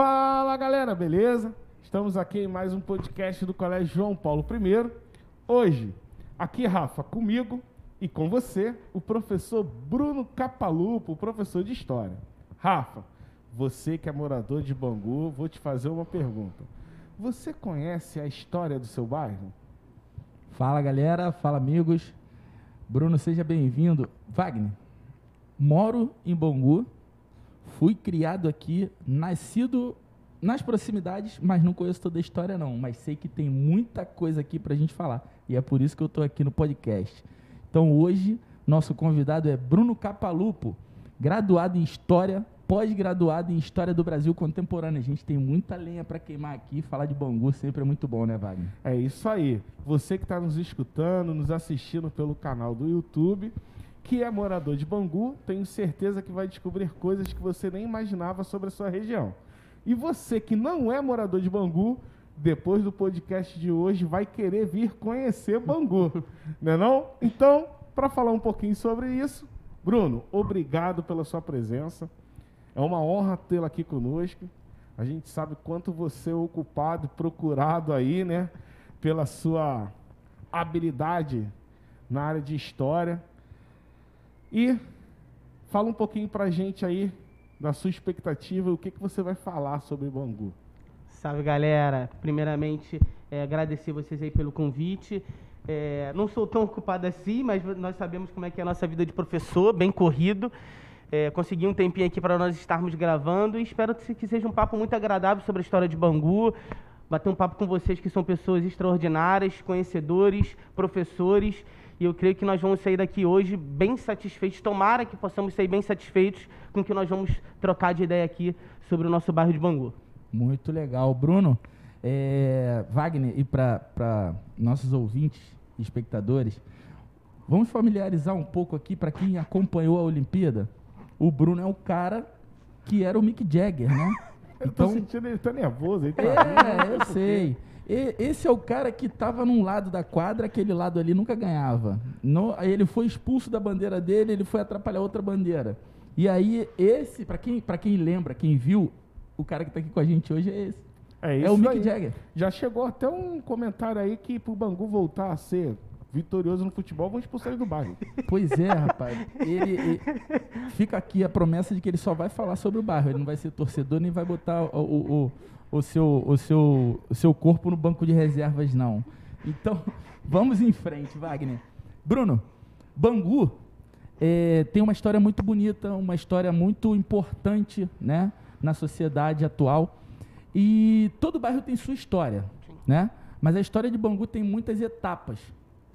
Fala galera, beleza? Estamos aqui em mais um podcast do Colégio João Paulo I. Hoje, aqui Rafa, comigo e com você, o professor Bruno Capalupo, professor de História. Rafa, você que é morador de Bangu, vou te fazer uma pergunta. Você conhece a história do seu bairro? Fala galera, fala amigos. Bruno, seja bem-vindo. Wagner, moro em Bangu, fui criado aqui, nascido nas proximidades, mas não conheço toda a história não, mas sei que tem muita coisa aqui para a gente falar e é por isso que eu estou aqui no podcast. Então hoje nosso convidado é Bruno Capalupo, graduado em História, pós-graduado em História do Brasil Contemporânea. A gente tem muita lenha para queimar aqui, falar de Bangu sempre é muito bom, né, Wagner? É isso aí. Você que está nos escutando, nos assistindo pelo canal do YouTube, que é morador de Bangu, tenho certeza que vai descobrir coisas que você nem imaginava sobre a sua região. E você que não é morador de Bangu, depois do podcast de hoje vai querer vir conhecer Bangu, né não? Então, para falar um pouquinho sobre isso, Bruno, obrigado pela sua presença. É uma honra tê-la aqui conosco. A gente sabe quanto você é ocupado, procurado aí, né? Pela sua habilidade na área de história. E fala um pouquinho pra gente aí da sua expectativa, o que, que você vai falar sobre Bangu. Salve galera! Primeiramente, é, agradecer vocês aí pelo convite. É, não sou tão ocupado assim, mas nós sabemos como é que é a nossa vida de professor, bem corrido é, conseguir um tempinho aqui para nós estarmos gravando e espero que seja um papo muito agradável sobre a história de Bangu, bater um papo com vocês que são pessoas extraordinárias, conhecedores, professores, e eu creio que nós vamos sair daqui hoje bem satisfeitos. Tomara que possamos sair bem satisfeitos com o que nós vamos trocar de ideia aqui sobre o nosso bairro de Bangu. Muito legal. Bruno, é, Wagner, e para nossos ouvintes, espectadores, vamos familiarizar um pouco aqui para quem acompanhou a Olimpíada o Bruno é o cara que era o Mick Jagger, né? eu então, tô sentindo ele tá nervoso. Ele tá é, eu sei. E, esse é o cara que estava num lado da quadra, aquele lado ali nunca ganhava. No, ele foi expulso da bandeira dele, ele foi atrapalhar outra bandeira. E aí, esse, para quem, quem lembra, quem viu, o cara que está aqui com a gente hoje é esse. É, isso é o Mick aí. Jagger. Já chegou até um comentário aí que pro Bangu voltar a ser vitorioso no futebol, vão expulsar ele do bairro. Pois é, rapaz. Ele, ele, fica aqui a promessa de que ele só vai falar sobre o bairro. Ele não vai ser torcedor nem vai botar o, o, o, o seu, o, seu, o seu corpo no banco de reservas, não. Então, vamos em frente, Wagner. Bruno, Bangu é, tem uma história muito bonita, uma história muito importante né, na sociedade atual. E todo bairro tem sua história, né? Mas a história de Bangu tem muitas etapas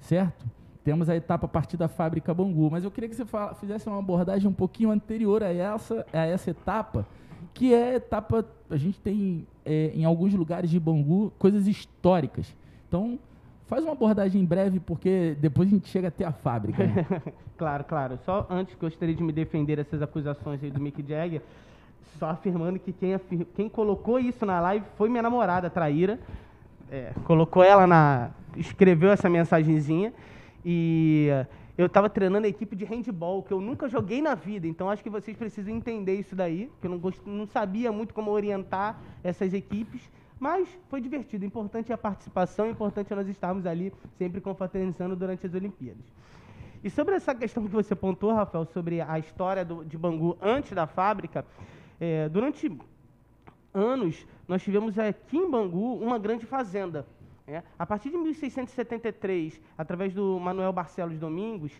certo? Temos a etapa a partir da fábrica Bangu, mas eu queria que você fala, fizesse uma abordagem um pouquinho anterior a essa, a essa etapa, que é a etapa, a gente tem é, em alguns lugares de Bangu coisas históricas. Então, faz uma abordagem breve, porque depois a gente chega até a fábrica. Né? claro, claro. Só antes gostaria de me defender dessas acusações aí do Mick Jagger, só afirmando que quem, afir... quem colocou isso na live foi minha namorada, Traíra. É, colocou ela na, escreveu essa mensagenzinha e eu estava treinando a equipe de handball, que eu nunca joguei na vida, então acho que vocês precisam entender isso daí, que eu não, gost... não sabia muito como orientar essas equipes, mas foi divertido. Importante a participação, importante nós estarmos ali sempre confraternizando durante as Olimpíadas. E sobre essa questão que você pontuou, Rafael, sobre a história do, de Bangu antes da fábrica, é, durante anos nós tivemos aqui em Bangu uma grande fazenda. É. A partir de 1673, através do Manuel Barcelos Domingos,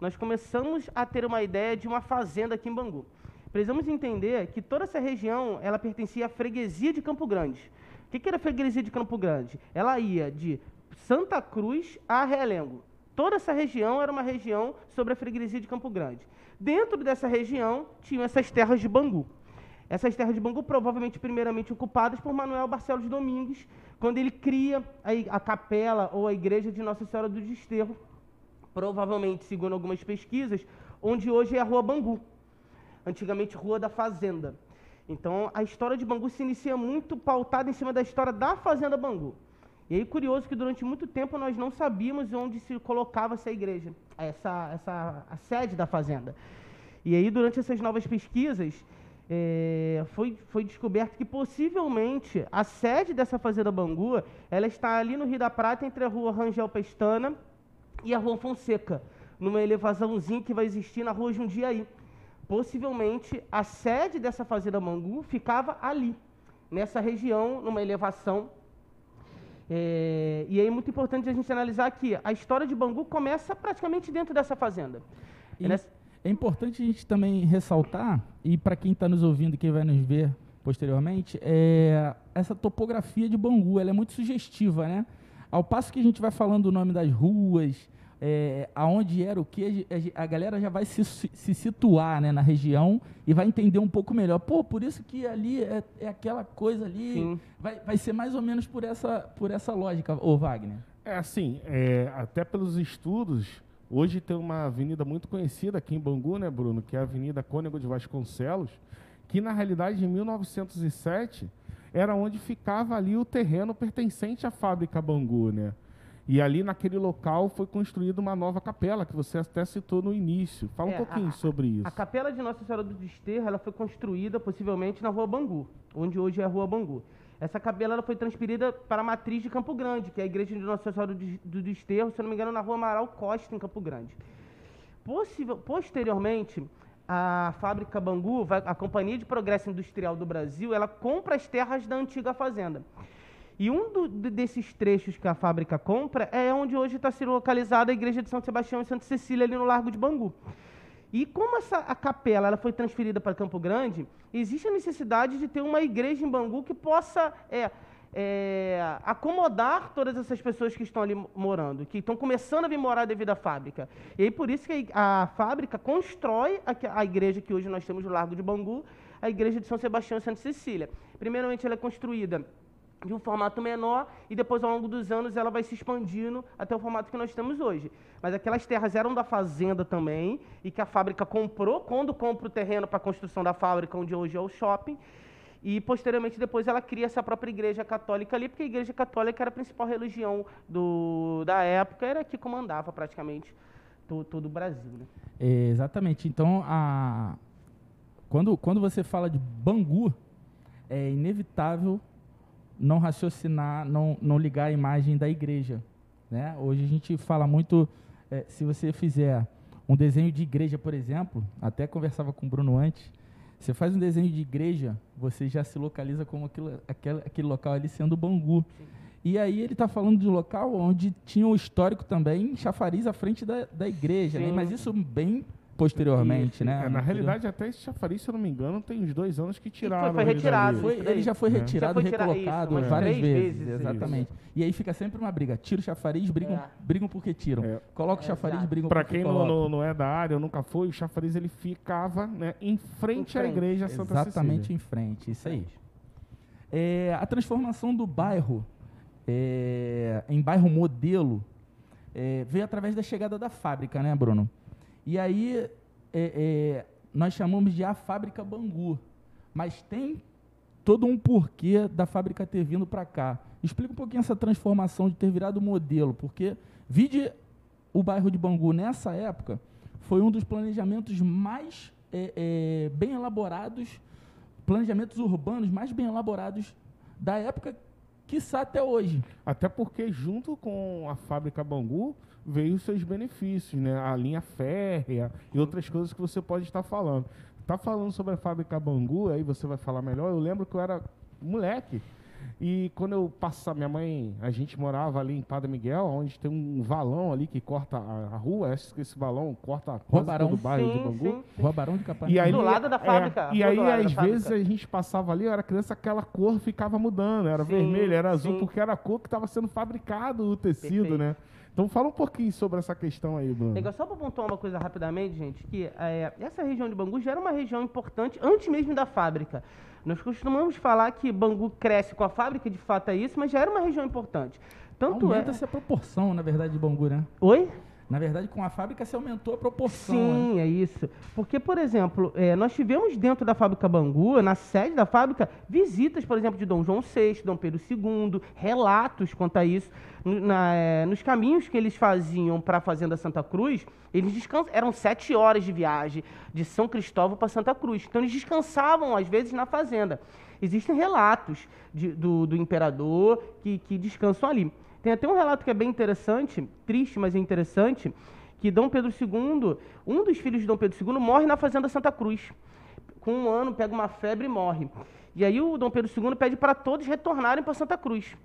nós começamos a ter uma ideia de uma fazenda aqui em Bangu. Precisamos entender que toda essa região ela pertencia à freguesia de Campo Grande. O que, que era a freguesia de Campo Grande? Ela ia de Santa Cruz a Realengo. Toda essa região era uma região sobre a freguesia de Campo Grande. Dentro dessa região tinham essas terras de Bangu. Essas terras de Bangu, provavelmente primeiramente ocupadas por Manuel Barcelos Domingues, quando ele cria a, a capela ou a igreja de Nossa Senhora do Desterro, provavelmente, segundo algumas pesquisas, onde hoje é a Rua Bangu, antigamente Rua da Fazenda. Então, a história de Bangu se inicia muito pautada em cima da história da Fazenda Bangu. E aí, curioso que durante muito tempo nós não sabíamos onde se colocava essa igreja, essa, essa a sede da fazenda. E aí, durante essas novas pesquisas, é, foi, foi descoberto que possivelmente a sede dessa fazenda Bangu, ela está ali no Rio da Prata, entre a rua Rangel Pestana e a rua Fonseca, numa elevaçãozinha que vai existir na rua Jundiaí. Possivelmente a sede dessa fazenda Bangu ficava ali, nessa região, numa elevação. É, e aí é muito importante a gente analisar que a história de Bangu começa praticamente dentro dessa fazenda. E é importante a gente também ressaltar, e para quem está nos ouvindo e quem vai nos ver posteriormente, é essa topografia de Bangu, ela é muito sugestiva, né? Ao passo que a gente vai falando o nome das ruas, é, aonde era o que, a, a, galera já vai se, se situar né, na região e vai entender um pouco melhor. Pô, por isso que ali é, é aquela coisa ali. Vai, vai ser mais ou menos por essa, por essa lógica, ô Wagner. É assim, é, até pelos estudos, Hoje tem uma avenida muito conhecida aqui em Bangu, né, Bruno? Que é a Avenida Cônego de Vasconcelos, que na realidade em 1907 era onde ficava ali o terreno pertencente à fábrica Bangu, né? E ali naquele local foi construída uma nova capela, que você até citou no início. Fala é, um pouquinho a, sobre isso. A capela de Nossa Senhora do Desterro, ela foi construída possivelmente na Rua Bangu, onde hoje é a Rua Bangu. Essa capela ela foi transferida para a matriz de Campo Grande, que é a igreja de Nossa Senhora do Desterro, se não me engano, na rua Amaral Costa, em Campo Grande. Posteriormente, a fábrica Bangu, a Companhia de Progresso Industrial do Brasil, ela compra as terras da antiga fazenda. E um do, desses trechos que a fábrica compra é onde hoje está se localizada a igreja de São Sebastião e Santa Cecília, ali no Largo de Bangu. E como essa, a capela ela foi transferida para Campo Grande, existe a necessidade de ter uma igreja em Bangu que possa é, é, acomodar todas essas pessoas que estão ali morando, que estão começando a vir morar devido à fábrica. E aí por isso que a, a fábrica constrói a, a, igreja que hoje nós temos no Largo de Bangu, a igreja de São Sebastião e Santa Cecília. Primeiramente ela é construída de um formato menor e depois ao longo dos anos ela vai se expandindo até o formato que nós temos hoje. Mas aquelas terras eram da fazenda também e que a fábrica comprou quando compra o terreno para a construção da fábrica onde hoje é o shopping. E posteriormente depois ela cria essa própria igreja católica ali, porque a igreja católica era a principal religião do, da época, era que comandava praticamente todo, todo o Brasil. Né? Exatamente. Então, a, quando, quando você fala de Bangu, é inevitável não raciocinar, não, não ligar a imagem da igreja. Né? Hoje a gente fala muito, é, se você fizer um desenho de igreja, por exemplo, até conversava com o Bruno antes, você faz um desenho de igreja, você já se localiza como aquilo, aquele, aquele local ali sendo Bangu. Sim. E aí ele está falando de um local onde tinha o histórico também, chafariz à frente da, da igreja, né? mas isso bem posteriormente, Isso. né? É, na realidade, até esse chafariz, se eu não me engano, tem uns dois anos que tiraram. Foi, foi retirado. Foi, ele já foi é. retirado, já foi recolocado isso, várias vezes. vezes exatamente. Isso. E aí fica sempre uma briga. Tira o chafariz, brigam, é. brigam porque tiram. É. Coloca o chafariz, brigam pra porque quem não, não, não, é da área, nunca foi, o chafariz ele ficava né, em, frente em frente à igreja Santa Exatamente Cecília. em frente, isso aí. É, a transformação do bairro é, em bairro modelo é, veio através da chegada da fábrica, né, Bruno? E aí é, é, nós chamamos de a fábrica Bangu. Mas tem todo um porquê da fábrica ter vindo para cá. Explica um pouquinho essa transformação de ter virado modelo, porque vide o bairro de Bangu nessa época foi um dos planejamentos mais é, é, bem elaborados, planejamentos urbanos mais bem elaborados da época, quiçá até hoje. Até porque junto com a fábrica Bangu veio os seus benefícios, né? A linha férrea e outras coisas que você pode estar falando. Tá falando sobre a fábrica Bangu, aí você vai falar melhor. Eu lembro que eu era moleque. E quando eu passava, minha mãe, a gente morava ali em Padre Miguel, onde tem um valão ali que corta a, a rua, esse, esse valão corta quase Barão. todo o bairro sim, de Bangu. Sim, sim. Rua Barão de Capanema. E aí, do lado da fábrica. É, e aí, às vezes, a gente passava ali, eu era criança, aquela cor ficava mudando. Era vermelho, era azul, porque era a cor que estava sendo fabricado o tecido, Perfeito. né? Então fala um pouquinho sobre essa questão aí, Bruno. Legal, só para pontuar uma coisa rapidamente, gente, que é, essa região de Bangu já era uma região importante antes mesmo da fábrica. Nós costumamos falar que Bangu cresce com a fábrica, de fato é isso, mas já era uma região importante. Tanto Aumenta é... essa proporção, na verdade, de Bangu, né? Oi? Na verdade, com a fábrica se aumentou a proporção. Sim, né? é isso. Porque, por exemplo, é, nós tivemos dentro da fábrica Bangu, na sede da fábrica, visitas, por exemplo, de Dom João VI, Dom Pedro II, relatos quanto a isso. Na, é, nos caminhos que eles faziam para a Fazenda Santa Cruz, eles descansam, eram sete horas de viagem de São Cristóvão para Santa Cruz. Então, eles descansavam, às vezes, na fazenda. Existem relatos de- do, do imperador que, que descansam ali. Tem até um relato que é bem interessante, triste, mas é interessante, que Dom Pedro II, um dos filhos de Dom Pedro II, morre na Fazenda Santa Cruz. Com um ano, pega uma febre e morre. E aí o Dom Pedro II pede para todos retornarem para Santa Cruz.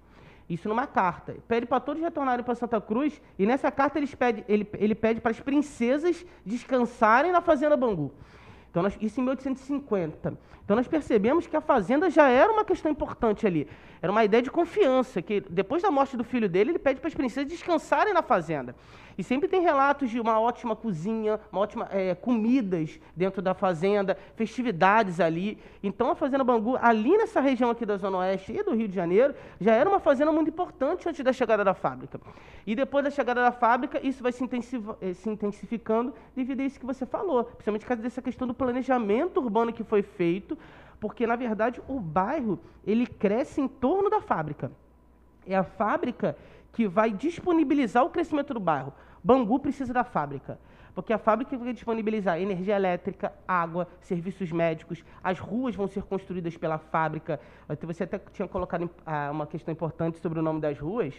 Isso numa carta. Pede para todos retornarem para Santa Cruz e nessa carta pede, ele, ele pede para as princesas descansarem na Fazenda Bangu. Então, nós, isso em 1850. Então, nós percebemos que a fazenda já era uma questão importante ali. Era uma ideia de confiança, que depois da morte do filho dele, ele pede para as princesas descansarem na fazenda. E sempre tem relatos de uma ótima cozinha, uma ótima eh, comidas dentro da fazenda, festividades ali. Então, a Fazenda Bangu, ali nessa região aqui da Zona Oeste e do Rio de Janeiro, já era uma fazenda muito importante antes da chegada da fábrica. E depois da chegada da fábrica, isso vai se, eh, se intensificando devido a isso que você falou, principalmente por causa dessa questão do planejamento urbano que foi feito, porque, na verdade, o bairro, ele cresce em torno da fábrica. É a fábrica que vai disponibilizar o crescimento do bairro. Bangu precisa da fábrica. Porque a fábrica vai disponibilizar energia elétrica, água, serviços médicos, as ruas vão ser construídas pela fábrica. Você até tinha colocado ah, uma questão importante sobre o nome das ruas.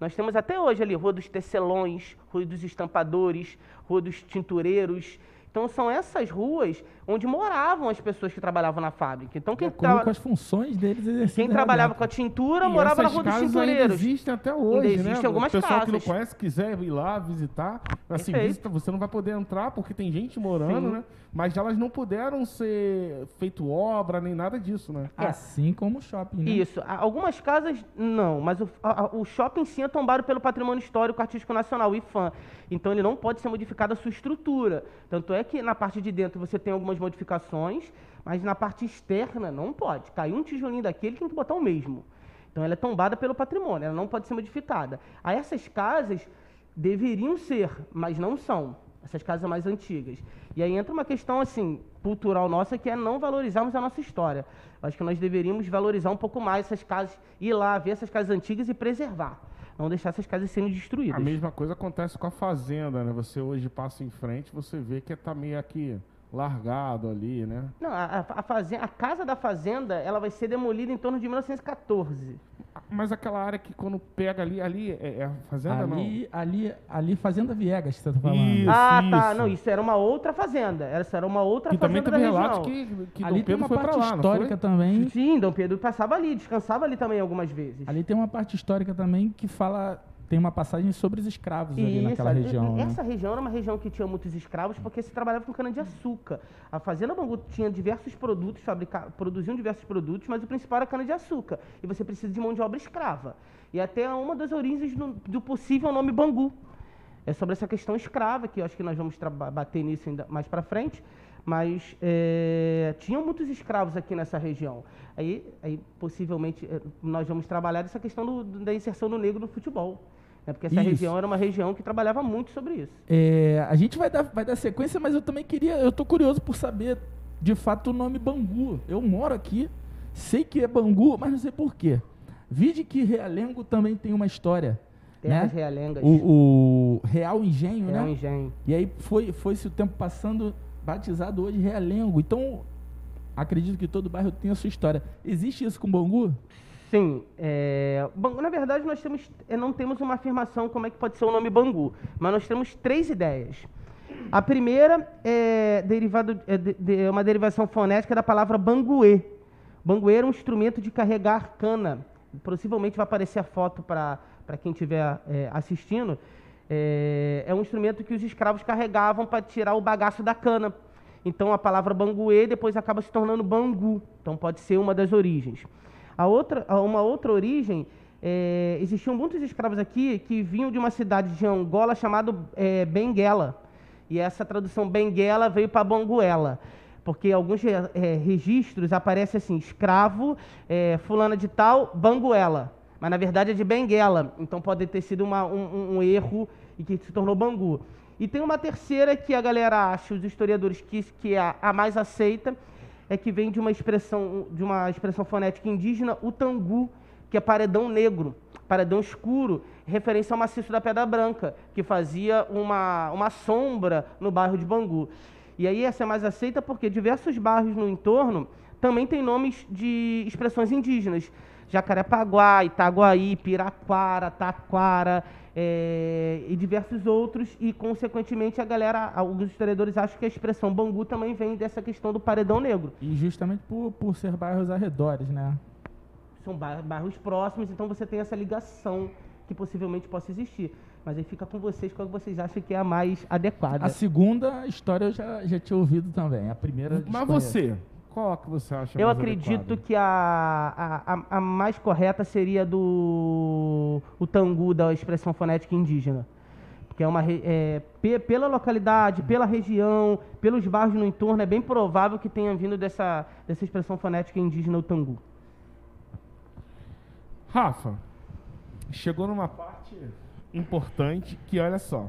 Nós temos até hoje ali Rua dos Tecelões, Rua dos Estampadores, Rua dos Tintureiros. Então são essas ruas onde moravam as pessoas que trabalhavam na fábrica. Então quem, acordo traba- com as funções deles quem trabalhava com a tintura E morava na Rua dos casas Tintureiros. existem até hoje, Ainda né? existem algumas o pessoal que não casas. conhece, quiser ir lá visitar, assim, Perfeito. visita, você não vai poder entrar porque tem gente morando, Sim. né? Mas elas não puderam ser feito obra nem nada disso, né? Assim como o shopping, né? Isso. A- Algumas casas, não, mas o, a- a- o shopping sim é tombado pelo Patrimônio Histórico Artístico Nacional, o IFAM. Então ele não pode ser modificado a sua estrutura. Tanto é que na parte de dentro você tem algumas modificações, mas na parte externa não pode. Caiu um tijolinho daquele, tem que botar o mesmo. Então ela é tombada pelo patrimônio, ela não pode ser modificada. Aí essas casas deveriam ser, mas não são. Essas casas mais antigas. E aí entra uma questão assim, cultural nossa, que é não valorizarmos a nossa história. Acho que nós deveríamos valorizar um pouco mais essas casas, ir lá ver essas casas antigas e preservar. Não deixar essas casas sendo destruídas. A mesma coisa acontece com a fazenda, né? Você hoje passa em frente, você vê que tá meio aqui largado ali, né? Não, a, a, a fazen- a casa da fazenda, ela vai ser demolida em torno de 1914. Mas aquela área que quando pega ali, ali é, é a fazenda ali, ali, ali Fazenda Viegas que você tá falando. Isso. ah, tá. isso. Não, isso era uma outra fazenda. Essa era uma outra não? Que também fazenda teve da relatos região. que, que ali Dom tem Pedro uma foi pra parte lá, não histórica também. Sim, Dom Pedro passava ali, descansava ali também algumas vezes. Ali tem uma parte histórica também que fala. Tem uma passagem sobre os escravos ali Isso, naquela ali- região. né? Essa região era uma região que tinha muitos escravos porque se trabalhava com cana-de-açúcar. A Fazenda Bangu tinha diversos produtos, fabrica... produziam diversos produtos, mas o principal era cana-de-açúcar. E você precisa de mão de obra escrava. E até uma das origens do, do possível nome Bangu. É sobre essa questão escrava, que eu acho que nós vamos bater nisso ainda mais para frente. Mas é, tinham muitos escravos aqui nessa região. Aí, aí possivelmente, é, nós vamos trabalhar essa questão do- da inserção do negro no futebol. Né? Porque essa Isso. região era uma região que trabalhava muito sobre isso. É, a gente vai dar, vai dar sequência, mas eu também queria. Eu tô curioso por saber, de fato, o nome Bangu. Eu moro aqui, sei que é Bangu, mas não sei por quê. Vide que Realengo também tem uma história. Terras né? realengas. O, o Real Engenho, um né? engenho. E aí foi, foi-se o tempo passando, batizado hoje Realengo. Então, acredito que todo bairro tem a sua história. Existe isso com Bangu? Sim. É, Bangu, na verdade, nós temos, é, não temos uma afirmação como é que pode ser o nome Bangu, mas nós temos três ideias. A primeira é, derivado, é, de- é uma derivação fonética da palavra banguê. Banguê era um instrumento de carregar cana. Possivelmente vai aparecer a foto para quem estiver é, assistindo. É, é um instrumento que os escravos carregavam para tirar o bagaço da cana. Então a palavra banguê depois acaba se tornando bangu. Então pode ser uma das origens. A outra, uma outra origem, é, existiam muitos escravos aqui que vinham de uma cidade de Angola chamada é, Benguela. E essa tradução Benguela veio para Banguela. Porque alguns re- é, registros aparece assim, escravo, é, fulana de tal, Banguela. Mas na verdade é de Benguela. Então pode ter sido uma- um, um- um erro e que se tornou Bangu. E tem uma terceira que a galera acha, os historiadores, que, que é a, a mais aceita, é que vem de uma expressão, de uma expressão fonética indígena, o tangu, que é paredão negro, paredão escuro, referência ao maciço da Pedra Branca, que fazia uma, uma sombra no bairro de Bangu. E aí essa é mais aceita porque diversos bairros no entorno também têm nomes de expressões indígenas. Jacarepaguá, Itaguaí, Piraquara, Taquara é, e diversos outros. E, consequentemente, a galera, alguns historiadores acham que a expressão Bangu também vem dessa questão do paredão negro. E justamente por, por ser bairros arredores, né? São bairros próximos, então você tem essa ligação que possivelmente possa existir. Mas aí fica com vocês qual vocês acham que é a mais adequada. A segunda história eu já, já tinha ouvido também. A primeira. Mas você, qual que você acha Eu acredito adequada? que a, a, a mais correta seria do o tangu da expressão fonética indígena. Porque é uma é, pe- pela localidade, pela região, pelos bairros no entorno, é bem provável que tenha vindo dessa, dessa expressão fonética indígena o tangu. Rafa, chegou numa parte importante que, olha só,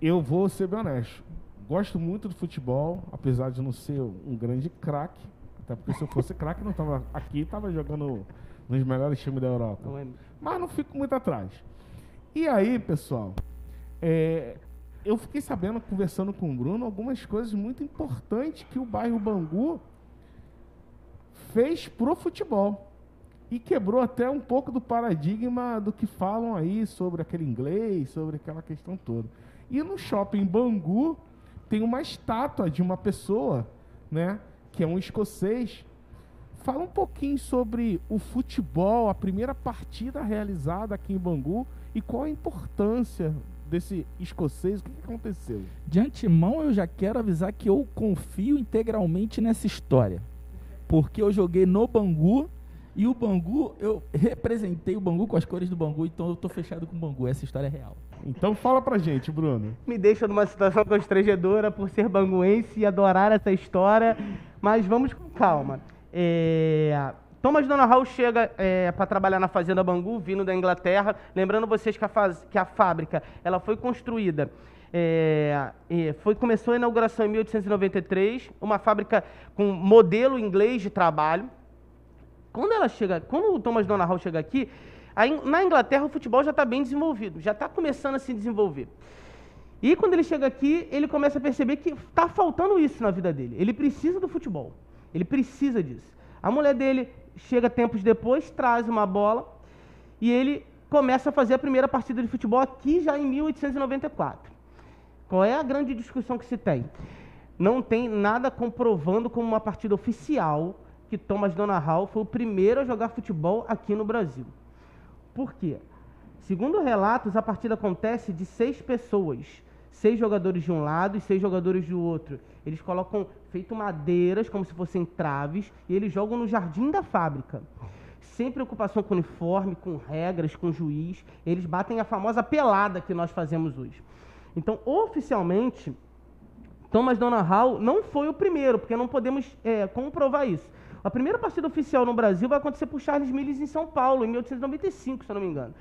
eu vou ser bem honesto. Gosto muito do futebol, apesar de não ser um grande craque. Até porque se eu fosse craque, não tava aqui, tava jogando nos melhores times da Europa. É? Mas não fico muito atrás. E aí, pessoal, é, eu fiquei sabendo, conversando com o Bruno, algumas coisas muito importantes que o bairro Bangu fez pro futebol. E quebrou até um pouco do paradigma do que falam aí sobre aquele inglês, sobre aquela questão toda. E no shopping Bangu tem uma estátua de uma pessoa, né, que é um escocês. Fala um pouquinho sobre o futebol, a primeira partida realizada aqui em Bangu e qual a importância desse escocês, o que aconteceu? De antemão, eu já quero avisar que eu confio integralmente nessa história. Porque eu joguei no Bangu e o Bangu, eu representei o Bangu com as cores do Bangu, então eu tô fechado com o Bangu. Essa história é real. Então fala pra gente, Bruno. Me deixa numa situação constrangedora por ser banguense e adorar essa história, mas vamos com calma. É, Thomas Donahue chega para trabalhar na Fazenda Bangu, vindo da Inglaterra. Lembrando vocês que a, faz- que a fábrica ela foi construída, é, e foi, começou a inauguração em 1893, uma fábrica com modelo inglês de trabalho. Quando ela chega, quando o Thomas Donahue chega aqui, na Inglaterra o futebol já está bem desenvolvido, já está começando a se desenvolver. E quando ele chega aqui, ele começa a perceber que está faltando isso na vida dele. Ele precisa do futebol. Ele precisa disso. A mulher dele chega tempos depois, traz uma bola e ele começa a fazer a primeira partida de futebol aqui já em 1894. Qual é a grande discussão que se tem? Não tem nada comprovando como uma partida oficial que Thomas Donahue foi o primeiro a jogar futebol aqui no Brasil. Por quê? Segundo relatos, a partida acontece de seis pessoas. Seis jogadores de um lado e seis jogadores do outro. Eles colocam feito madeiras, como se fossem traves, e eles jogam no jardim da fábrica. Sem preocupação com uniforme, com regras, com juiz. Eles batem a famosa pelada que nós fazemos hoje. Então, oficialmente, Thomas Donahue não foi o primeiro, porque não podemos é, comprovar isso. A primeira partida oficial no Brasil vai acontecer por Charles Milles em São Paulo, em 1895, se eu não me engano.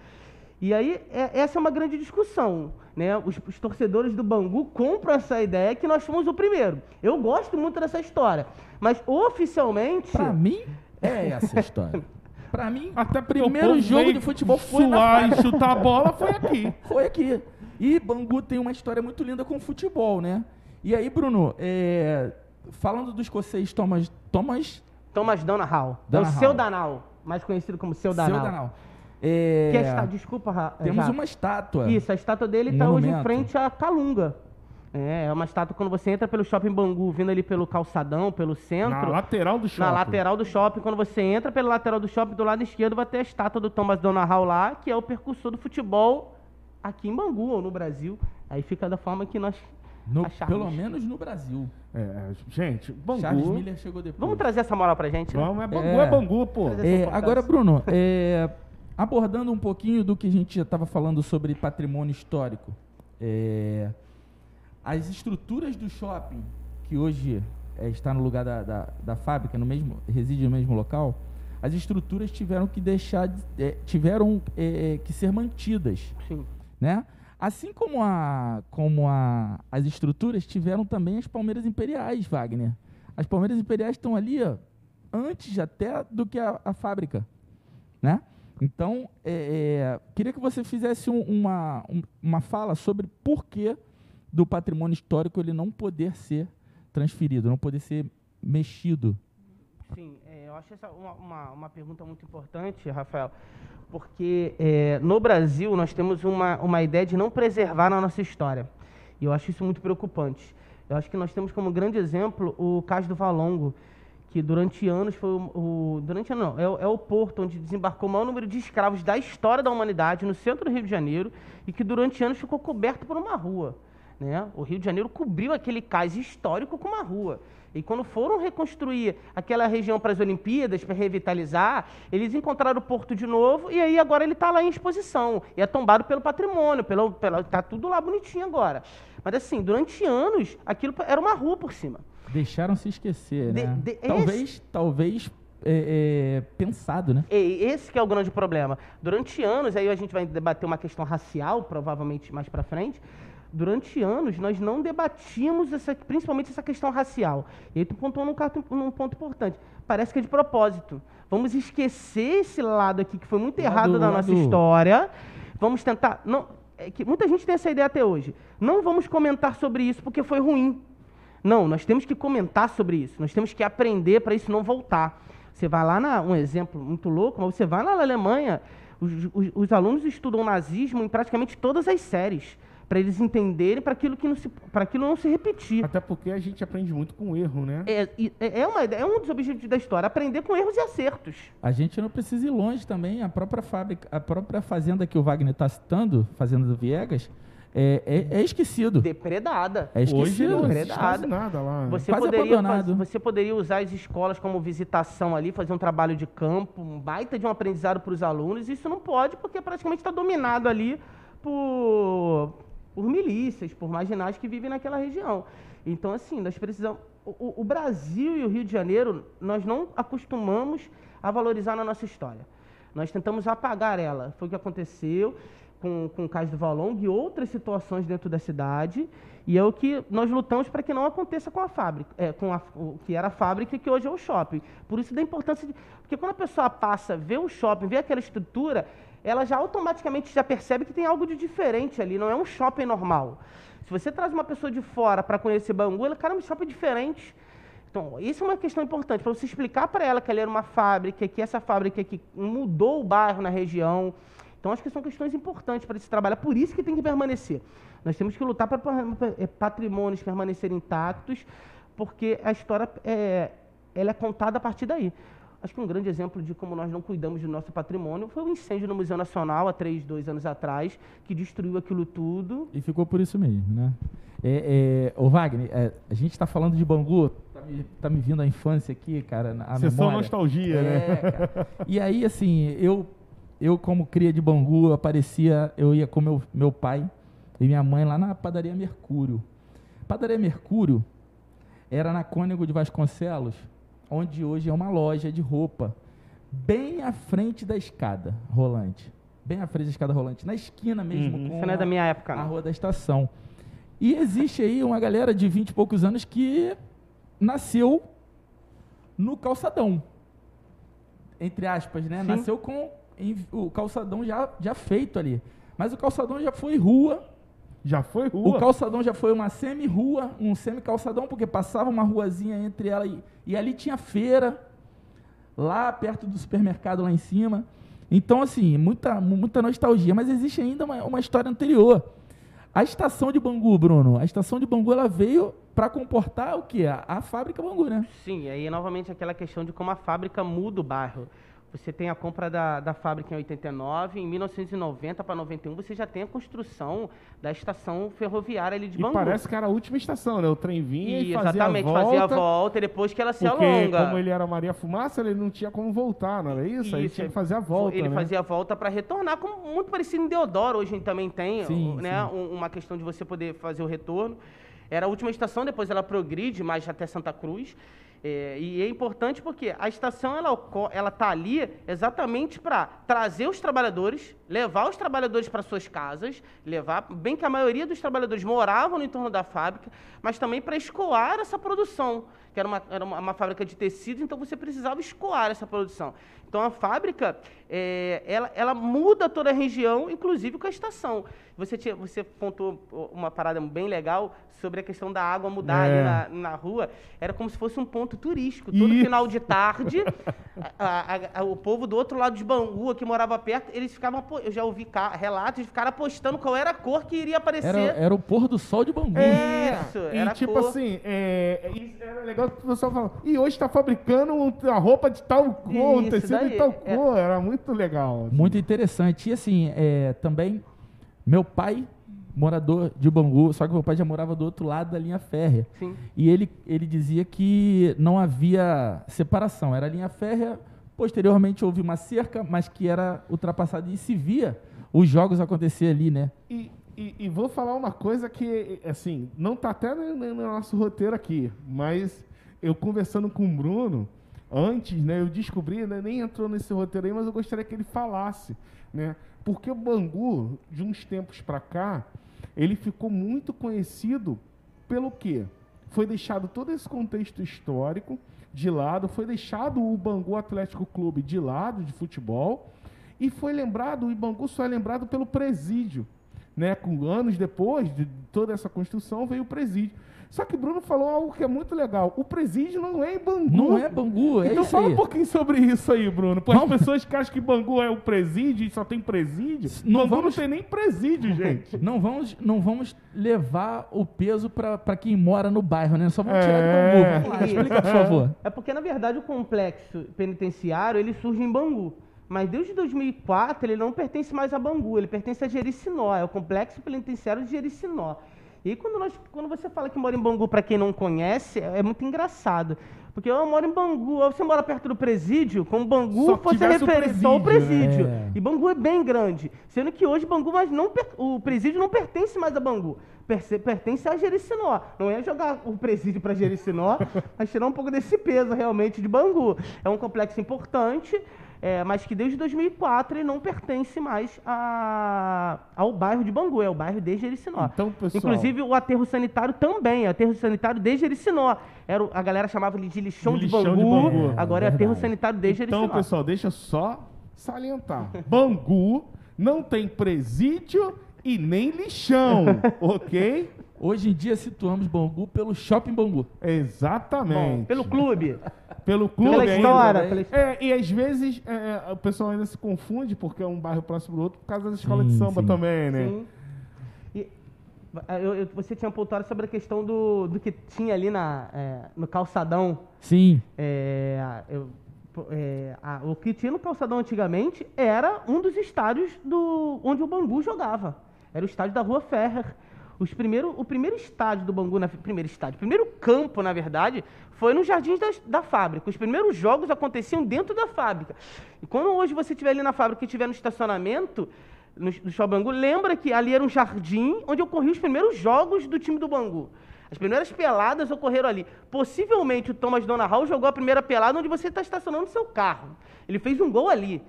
E aí, é- essa é uma grande discussão. Né? Os, os torcedores do Bangu compram essa ideia que nós fomos o primeiro. Eu gosto muito dessa história. Mas oficialmente. Pra mim, é essa a história. Pra mim, Até o primeiro jogo de futebol foi na suar e fábrica. chutar a bola foi aqui. Foi aqui. E Bangu tem uma história muito linda com futebol, né? E aí, Bruno, é, falando do escocês Thomas, Thomas Thomas Donahue. É o seu Danal, mais conhecido como seu Danal. Seu Danal. É, Que é esta- Desculpa, Ra- temos Jato. uma estátua. Isso, a estátua dele está hoje em frente à Calunga. É, é uma estátua quando você entra pelo shopping Bangu, vindo ali pelo calçadão, pelo centro. Na lateral do shopping. Na lateral do shopping, quando você entra pela lateral do shopping, do lado esquerdo vai ter a estátua do Thomas Donahue lá, que é o percursor do futebol aqui em Bangu ou no Brasil. Aí fica da forma que nós No- pelo menos no Brasil. É, gente, Bangu. Charles Miller chegou depois. Vamos trazer essa moral pra gente, né? Vamos, é Bangu, É. é, Bangu, pô. É, agora, Bruno, é, abordando um pouquinho do que a gente já estava falando sobre patrimônio histórico, é, as estruturas do shopping, que hoje é, está no lugar da, da, da fábrica, no mesmo, reside no mesmo local, as estruturas tiveram que deixar, de- é, tiveram é, que ser mantidas Sim. né? Assim como, a, como a, as estruturas, tiveram também as Palmeiras Imperiais, Wagner. As Palmeiras Imperiais estão ali ó, antes até do que a, a fábrica, né? Então, é, é, queria que você fizesse um, uma, um, uma fala sobre por que do patrimônio histórico ele não poder ser transferido, não poder ser mexido. Sim, é, eu acho essa uma, uma, uma, pergunta muito importante, Rafael, porque é, no Brasil nós temos uma, uma ideia de não preservar a nossa história. E eu acho isso muito preocupante. Eu acho que nós temos como grande exemplo o caso do Valongo, que durante anos foi o, o durante não, é, é, o porto onde desembarcou o maior número de escravos da história da humanidade no centro do Rio de Janeiro e que durante anos ficou coberto por uma rua. Né? O Rio de Janeiro cobriu aquele cais histórico com uma rua. E quando foram reconstruir aquela região para as Olimpíadas, para revitalizar, eles encontraram o porto de novo e aí agora ele está lá em exposição. E é tombado pelo patrimônio, pelo, pelo, tá tudo lá bonitinho agora. Mas assim, durante anos, aquilo era uma rua por cima. Deixaram se esquecer, né? De, talvez, esse... talvez é, é, pensado, né? E esse que é o grande problema. Durante anos, aí a gente vai debater uma questão racial, provavelmente mais para frente. Durante anos, nós não debatíamos, essa, principalmente essa questão racial. E aí tu pontuou num, num ponto importante. Parece que é de propósito. Vamos esquecer esse lado aqui que foi muito lado, errado da nossa história. Vamos tentar... Não, é que muita gente tem essa ideia até hoje. Não vamos comentar sobre isso porque foi ruim. Não, nós temos que comentar sobre isso. Nós temos que aprender para isso não voltar. Você vai lá, na, um exemplo muito louco, mas você vai lá na Alemanha, os, os, os alunos estudam nazismo em praticamente todas as séries para eles entenderem para aquilo que não se para aquilo não se repetir. Até porque a gente aprende muito com erro, né? É, é, é, uma, é um dos objetivos da história, aprender com erros e acertos. A gente não precisa ir longe também, a própria fábrica, a própria fazenda que o Wagner está citando, fazenda do Viegas, é, é, é, esquecido. Depredada. É esquecido. Hoje, Depredada. Nada lá. Você Quase poderia, abandonado. você poderia usar as escolas como visitação ali, fazer um trabalho de campo, um baita de um aprendizado para os alunos. Isso não pode, porque praticamente está dominado ali por, por milícias, por marginais que vivem naquela região. Então, assim, nós precisamos. O, o Brasil e o Rio de Janeiro, nós não acostumamos a valorizar na nossa história. Nós tentamos apagar ela. Foi o que aconteceu com, com o caso do Valong e outras situações dentro da cidade. E é o que nós lutamos para que não aconteça com a fábrica, é, com a, o que era a fábrica e que hoje é o shopping. Por isso da importância de. Porque quando a pessoa passa, vê o shopping, vê aquela estrutura, ela já automaticamente já percebe que tem algo de diferente ali, não é um shopping normal. Se você traz uma pessoa de fora para conhecer Bangu, ela, cara, é um shopping diferente. Então, isso é uma questão importante, para você explicar para ela que ali era uma fábrica, que essa fábrica que mudou o bairro na região, então, acho que são questões importantes para esse trabalho. É por isso que tem que permanecer. Nós temos que lutar para é, patrimônios permanecerem intactos, porque a história é, ela é contada a partir daí. Acho que um grande exemplo de como nós não cuidamos do nosso patrimônio foi o incêndio no Museu Nacional, há três, dois anos atrás, que destruiu aquilo tudo. E ficou por isso mesmo, né? É, é, ô Wagner, é, a gente está falando de Bangu, tá me, tá me vindo a infância aqui, cara, a Sessão memória. nostalgia, né? É, cara. E aí, assim, eu eu, como cria de Bangu, aparecia, eu ia com meu, meu pai e minha mãe lá na padaria Mercúrio. Padaria Mercúrio era na Cônego de Vasconcelos, onde hoje é uma loja de roupa, bem à frente da escada rolante. Bem à frente da escada rolante, na esquina mesmo. Uhum. Com Isso não é da minha época, não. A rua da estação. E existe aí uma galera de 20 e poucos anos que nasceu no calçadão. Entre aspas, né? Sim. Nasceu com o calçadão já, já feito ali. Mas o calçadão já foi rua. Já foi rua? O calçadão já foi uma semi-rua, um semi-calçadão, porque passava uma ruazinha entre ela e, e ali tinha feira, lá perto do supermercado lá em cima. Então, assim, muita, muita nostalgia. Mas existe ainda uma, uma história anterior. A estação de Bangu, Bruno, a estação de Bangu ela veio para comportar o quê? A, a, fábrica Bangu, né? Sim, aí novamente aquela questão de como a fábrica muda o bairro. Você tem a compra da, da fábrica em 89, em 1990 para 91 você já tem a construção da estação ferroviária ali de Bangu. E parece que era a última estação, né? O trem vinha e, e fazia exatamente, a volta. fazia a volta e depois que ela se porque alonga. como ele era Maria Fumaça, ele não tinha como voltar, não era isso? isso. Aí tinha que fazer a volta, Ele né? fazia a volta para retornar, como muito parecido em Deodoro, hoje também tem, sim, né? Sim. uma questão de você poder fazer o retorno. Era a última estação, depois ela progride mais até Santa Cruz. É, e é importante porque a estação ela ela tá ali exatamente para trazer os trabalhadores, levar os trabalhadores para suas casas, levar bem que a maioria dos trabalhadores moravam no entorno da fábrica, mas também para escoar essa produção, que era uma, era uma, uma fábrica de tecido, então você precisava escoar essa produção. Então a fábrica é, ela, ela muda toda a região, inclusive com a estação. Você tinha, você contou uma parada bem legal sobre a questão da água mudar É. ali na, na rua. Era como se fosse um ponto turístico. Todo Isso. final de tarde, a- a- a- o povo do outro lado de Bangu, que morava perto, eles ficavam, eu já ouvi ca- relatos de ficar apostando qual era a cor que iria aparecer. Era, era o pôr do sol de Bangu. É, Isso, e era tipo cor. assim, é, isso era legal que o pessoal falava, e hoje tá fabricando um- a roupa de tal cor, um Isso tecido de daí, tal é. cor, era muito legal. assim. Muito interessante. E assim, é, também, meu pai, morador de Bangu, só que meu pai já morava do outro lado da linha férrea. Sim. E ele, ele dizia que não havia separação, era linha férrea, posteriormente houve uma cerca, mas que era ultrapassada e se via os jogos acontecer ali, né? E, e- e vou falar uma coisa que, assim, não tá até no, no nosso roteiro aqui, mas eu conversando com o Bruno, antes, né, eu descobri, né, nem entrou nesse roteiro aí, mas eu gostaria que ele falasse, né? Porque o Bangu, de uns tempos pra cá, ele ficou muito conhecido pelo quê? Foi deixado todo esse contexto histórico de lado, foi deixado o Bangu Atlético Clube de lado de futebol e foi lembrado, o Ibangu só é lembrado pelo presídio, né? Com anos depois de toda essa construção veio o presídio. Só que o Bruno falou algo que é muito legal. O presídio não é em Bangu. Não é Bangu, é então isso fala aí. um pouquinho sobre isso aí, Bruno. Para as pessoas que acham que Bangu é o presídio e só tem presídio, Não Bangu vamos- não tem nem presídio, gente. Não vamos, não vamos levar o peso para quem mora no bairro, né? Só vamos tirar de É. Bangu. Vamos lá, explica, por favor. É porque, na verdade, o complexo penitenciário, ele surge em Bangu. Mas desde 2004, ele não pertence mais a Bangu, ele pertence a Jericinó, é o complexo penitenciário de Jericinó. E quando, nós, quando você fala que mora em Bangu, para quem não conhece, é, é muito engraçado. Porque eu moro em Bangu, você mora perto do presídio, como Bangu Só fosse referência, só o presídio, presídio. né? É. E Bangu é bem grande. Sendo que hoje Bangu, mas não o presídio não pertence mais a Bangu. Pertence a Jericinó. Não é jogar o presídio para Jericinó, mas tirar um pouco desse peso realmente de Bangu. É um complexo importante, é, mas que desde 2004 ele não pertence mais a- ao bairro de Bangu, é o bairro de Jericinó. Então, pessoal- Inclusive o aterro sanitário também, é aterro sanitário de Jericinó. Era, a galera chamava ele de lixão, de, Lixão de Bangu, Bangu. agora é, É aterro sanitário de Jericinó. Então, pessoal, deixa eu só salientar. Bangu não tem presídio e nem lixão, ok? Hoje em dia situamos Bangu pelo Shopping Bangu. Exatamente. Bom, pelo clube. Pelo clube Pela ainda. história. né? Pela história. É, e às vezes é, o pessoal ainda se confunde porque é um bairro próximo do outro por causa da escola de Sim, samba sim. também, né? Sim. E, ah, eu- eu- você tinha apontado sobre a questão do, do que tinha ali na, é, no calçadão. Sim, É, eu- é, a- o que tinha no calçadão antigamente era um dos estádios do, onde o Bangu jogava. Era o estádio da Rua Ferrer. Os primeiro, o primeiro estádio do Bangu, na, primeiro estádio, primeiro campo, na verdade, foi nos jardins das- da, fábrica. Os primeiros jogos aconteciam dentro da fábrica. E quando hoje você estiver ali na fábrica e estiver no estacionamento, no, Shopping Bangu, lembra que ali era um jardim onde ocorriam os primeiros jogos do time do Bangu. As primeiras peladas ocorreram ali. Possivelmente o Thomas Donahal jogou a primeira pelada onde você está estacionando seu carro. Ele fez um gol ali.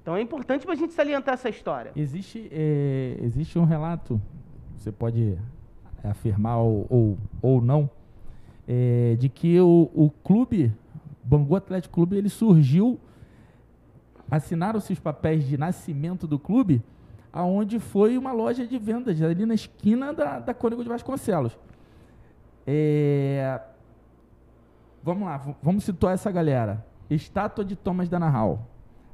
Então é importante para a gente salientar essa história. existe, é, existe um relato, você pode afirmar ou, ou, ou não, é, de que o, o clube, Bangu Atlético Clube, ele surgiu, assinaram-se os papéis de nascimento do clube, aonde foi uma loja de vendas, ali na esquina da, da Cônigo de Vasconcelos. É, vamos lá, vamos situar essa galera. Estátua de Thomas Danahal.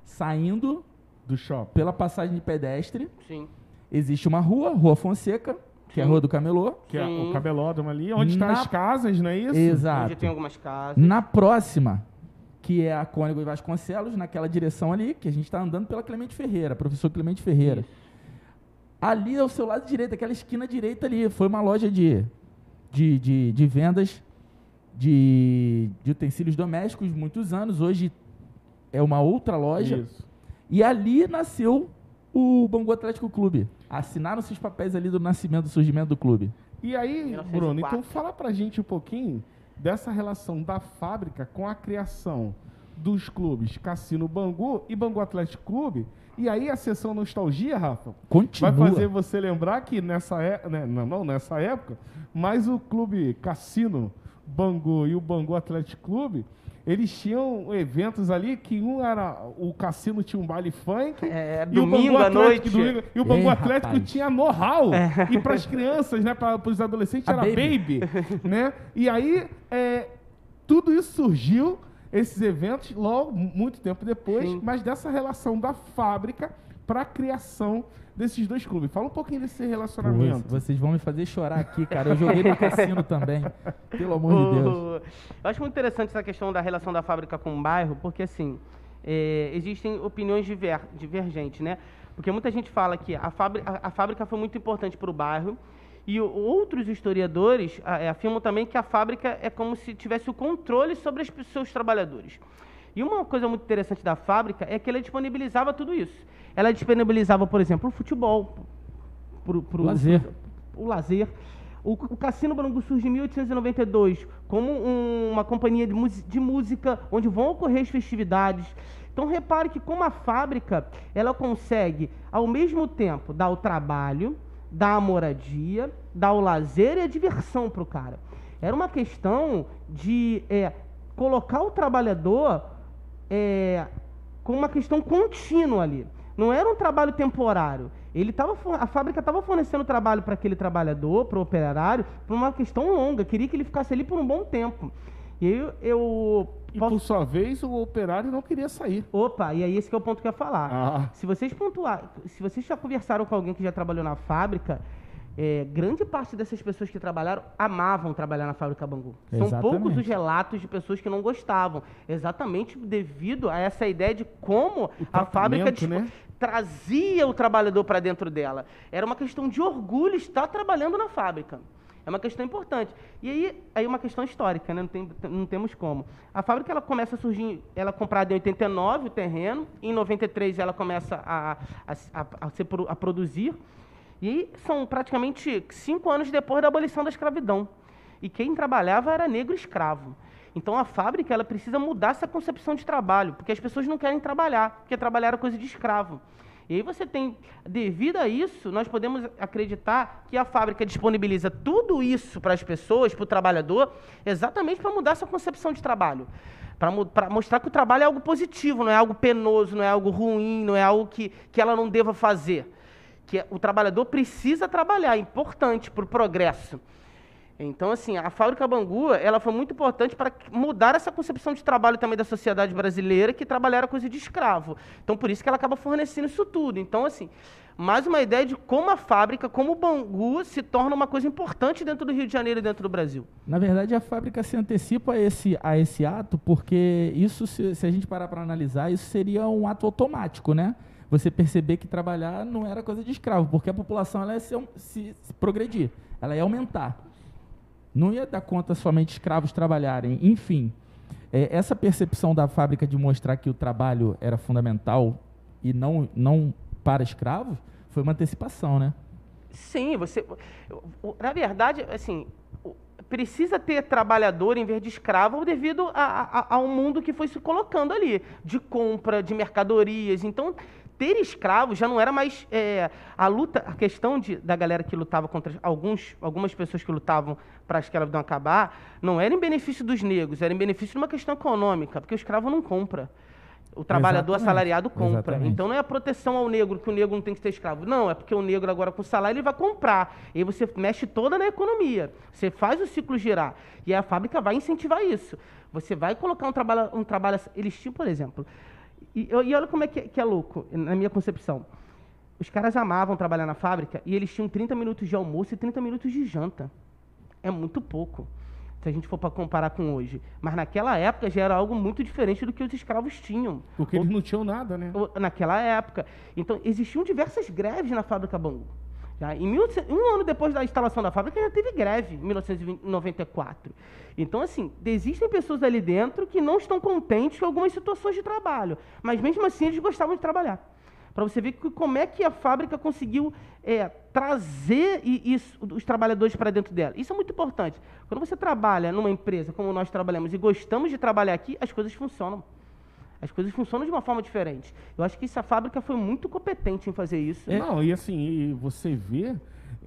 Saindo Do shopping. pela passagem de pedestre, Sim. existe uma rua, Rua Fonseca, que é a. Rua do Camelô. Que é Sim. o cabelódromo ali, onde estão Na- as casas, não é isso? Exato. Onde tem algumas casas. Na próxima, que é a Cônigo e Vasconcelos, naquela direção ali, que a gente está andando pela Clemente Ferreira, professor Clemente Ferreira. Ali ao seu lado direito, aquela esquina direita ali, foi uma loja de, de, de, de vendas de, de utensílios domésticos, muitos anos. Hoje é uma outra loja. Isso. E ali nasceu o Bangu Atlético Clube. Assinaram-se os papéis ali do nascimento, do surgimento do clube. E aí, 1904. Bruno, então fala pra gente um pouquinho dessa relação da fábrica com a criação dos clubes Cassino Bangu e Bangu Atlético Clube. E aí a sessão nostalgia, Rafa, Continua. vai fazer você lembrar que nessa época, né, não, não nessa época, mas o clube Cassino Bangu e o Bangu Atlético Clube, eles tinham eventos ali que um era o Cassino tinha um baile funk É, e o domingo Bangu à noite. domingo- e o Bangu Ei, Atlético rapaz. tinha know-how e para as crianças, né, para os adolescentes A era baby. baby, né? E aí é, tudo isso surgiu esses eventos logo muito tempo depois, Sim. mas dessa relação da fábrica para a criação desses dois clubes. Fala um pouquinho desse Pô, relacionamento. vocês vão me fazer chorar aqui, cara. Eu joguei no cassino também. Pelo amor de Deus. Eu acho muito interessante essa questão da relação da fábrica com o bairro, porque assim, é, existem opiniões diver- divergentes, né? Porque muita gente fala que a, fábri- a- a fábrica foi muito importante para o bairro, e outros historiadores é, afirmam também que a fábrica é como se tivesse o controle sobre os seus trabalhadores. E uma coisa muito interessante da fábrica é que ela disponibilizava tudo isso. Ela disponibilizava, por exemplo, o futebol, pro, pro, Lazer. o lazer. O, o Cassino Bangu surge em 1892 como um- uma companhia de, de música onde vão ocorrer as festividades. Então repare que como a fábrica, ela consegue ao mesmo tempo dar o trabalho, dar a moradia, dar o lazer e a diversão para o cara. Era uma questão de é, colocar o trabalhador é, com uma questão contínua ali. Não era um trabalho temporário. Ele tava, a fábrica estava fornecendo trabalho para aquele trabalhador, para o operário, por uma questão longa. Queria que ele ficasse ali por um bom tempo. E eu, eu E posso- por sua vez, o operário não queria sair. Opa, e aí esse que é o ponto que eu ia falar. Ah. Se vocês pontuar, se vocês já conversaram com alguém que já trabalhou na fábrica, é, grande parte dessas pessoas que trabalharam amavam trabalhar na fábrica Bangu. São Exatamente. poucos os relatos de pessoas que não gostavam, exatamente devido a essa ideia de como a fábrica né? trazia o trabalhador para dentro dela. Era uma questão de orgulho estar trabalhando na fábrica. É uma questão importante. E aí, aí uma questão histórica, né? não, tem, não temos como. A fábrica ela começa a surgir, ela é comprada em 89 o terreno, em 93 ela começa a, a, a, a, ser a produzir. E aí são praticamente cinco anos depois da abolição da escravidão. E quem trabalhava era negro escravo. Então a fábrica ela precisa mudar essa concepção de trabalho, porque as pessoas não querem trabalhar, porque trabalhar era coisa de escravo. E aí você tem, devido a isso, nós podemos acreditar que a fábrica disponibiliza tudo isso para as pessoas, para o trabalhador, exatamente para mudar essa concepção de trabalho. Para mostrar que o trabalho é algo positivo, não é algo penoso, não é algo ruim, não é algo que, que ela não deva fazer. Que o trabalhador precisa trabalhar, é importante para o progresso. Então, assim, a fábrica Bangu, ela foi muito importante para mudar essa concepção de trabalho também da sociedade brasileira, que trabalhar era coisa de escravo. Então, por isso que ela acaba fornecendo isso tudo. Então, assim, mais uma ideia de como a fábrica, como o Bangu, se torna uma coisa importante dentro do Rio de Janeiro e dentro do Brasil. Na verdade, a fábrica se antecipa a esse, a esse ato, porque isso, se, se a gente parar para analisar, isso seria um ato automático, né? Você perceber que trabalhar não era coisa de escravo, porque a população ela ia se, se- se progredir, ela ia aumentar. Não ia dar conta somente escravos trabalharem. Enfim, é, essa percepção da fábrica de mostrar que o trabalho era fundamental e não, não para escravos foi uma antecipação, né? Sim, você. Na verdade, assim, precisa ter trabalhador em vez de escravo devido a- a- mundo que foi se colocando ali, de compra, de mercadorias. Então, ter escravo já não era mais é, a luta, a questão de, da galera que lutava contra alguns, algumas pessoas que lutavam para a escravidão acabar, não era em benefício dos negros, era em benefício de uma questão econômica, porque o escravo não compra. O trabalhador Exatamente. assalariado compra. Exatamente. Então não é a proteção ao negro, que o negro não tem que ser escravo. Não, é porque o negro agora com salário ele vai comprar. E aí você mexe toda na economia. Você faz o ciclo girar. E a fábrica vai incentivar isso. Você vai colocar um trabalho. Um trabalho eles tinham, por exemplo. E, e olha como é que, que é louco, na minha concepção. Os caras amavam trabalhar na fábrica e eles tinham 30 minutos de almoço e 30 minutos de janta. É muito pouco, se a gente for para comparar com hoje. Mas naquela época já era algo muito diferente do que os escravos tinham. Porque eles não tinham nada, né? O- naquela época. Então, existiam diversas greves na fábrica Bangu. Em 1800 um ano depois da instalação da fábrica, já teve greve, em 1994. Então, assim, existem pessoas ali dentro que não estão contentes com algumas situações de trabalho. Mas, mesmo assim, eles gostavam de trabalhar. Para você ver que, como é que a fábrica conseguiu é, trazer isso, os trabalhadores para dentro dela. Isso é muito importante. Quando você trabalha numa empresa como nós trabalhamos e gostamos de trabalhar aqui, as coisas funcionam. As coisas funcionam de uma forma diferente. Eu acho que essa fábrica foi muito competente em fazer isso. Não, e assim, e você vê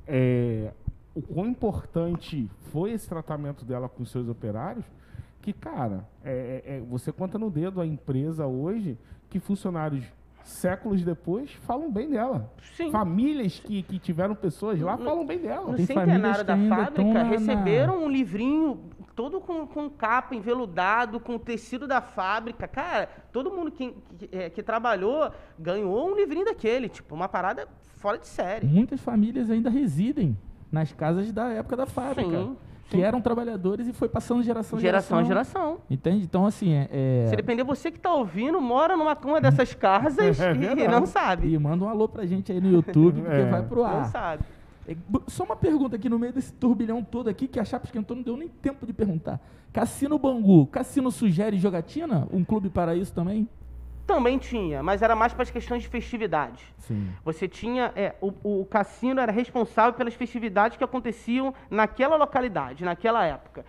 é, o quão importante foi esse tratamento dela com os seus operários, que, cara, é- é- é- você conta no dedo a empresa hoje que funcionários séculos depois falam bem dela. Sim. Famílias que, que tiveram pessoas lá falam bem dela. No Tem centenário famílias da que ainda fábrica, receberam um livrinho todo com, com capa enveludado, com tecido da fábrica. Cara, todo mundo que, que, é, que trabalhou ganhou um livrinho daquele. Tipo, uma parada fora de série. Muitas famílias ainda residem nas casas da época da fábrica. Sim, que sim. eram trabalhadores e foi passando geração em Geração a geração. geração. Entende? Então, assim, é. é- Se depender você que tá ouvindo, mora numa uma dessas casas É e não sabe. E manda um alô pra gente aí no YouTube, porque É. vai pro Não ar. sabe. É, Só uma pergunta aqui no meio desse turbilhão todo aqui, que a Chapa esquentou, não deu nem tempo de perguntar. Cassino Bangu, Cassino sugere jogatina? Um clube para isso também? Também tinha, mas era mais para as questões de festividade. Sim. Você tinha. é, o, o cassino era responsável pelas festividades que aconteciam naquela localidade, naquela época.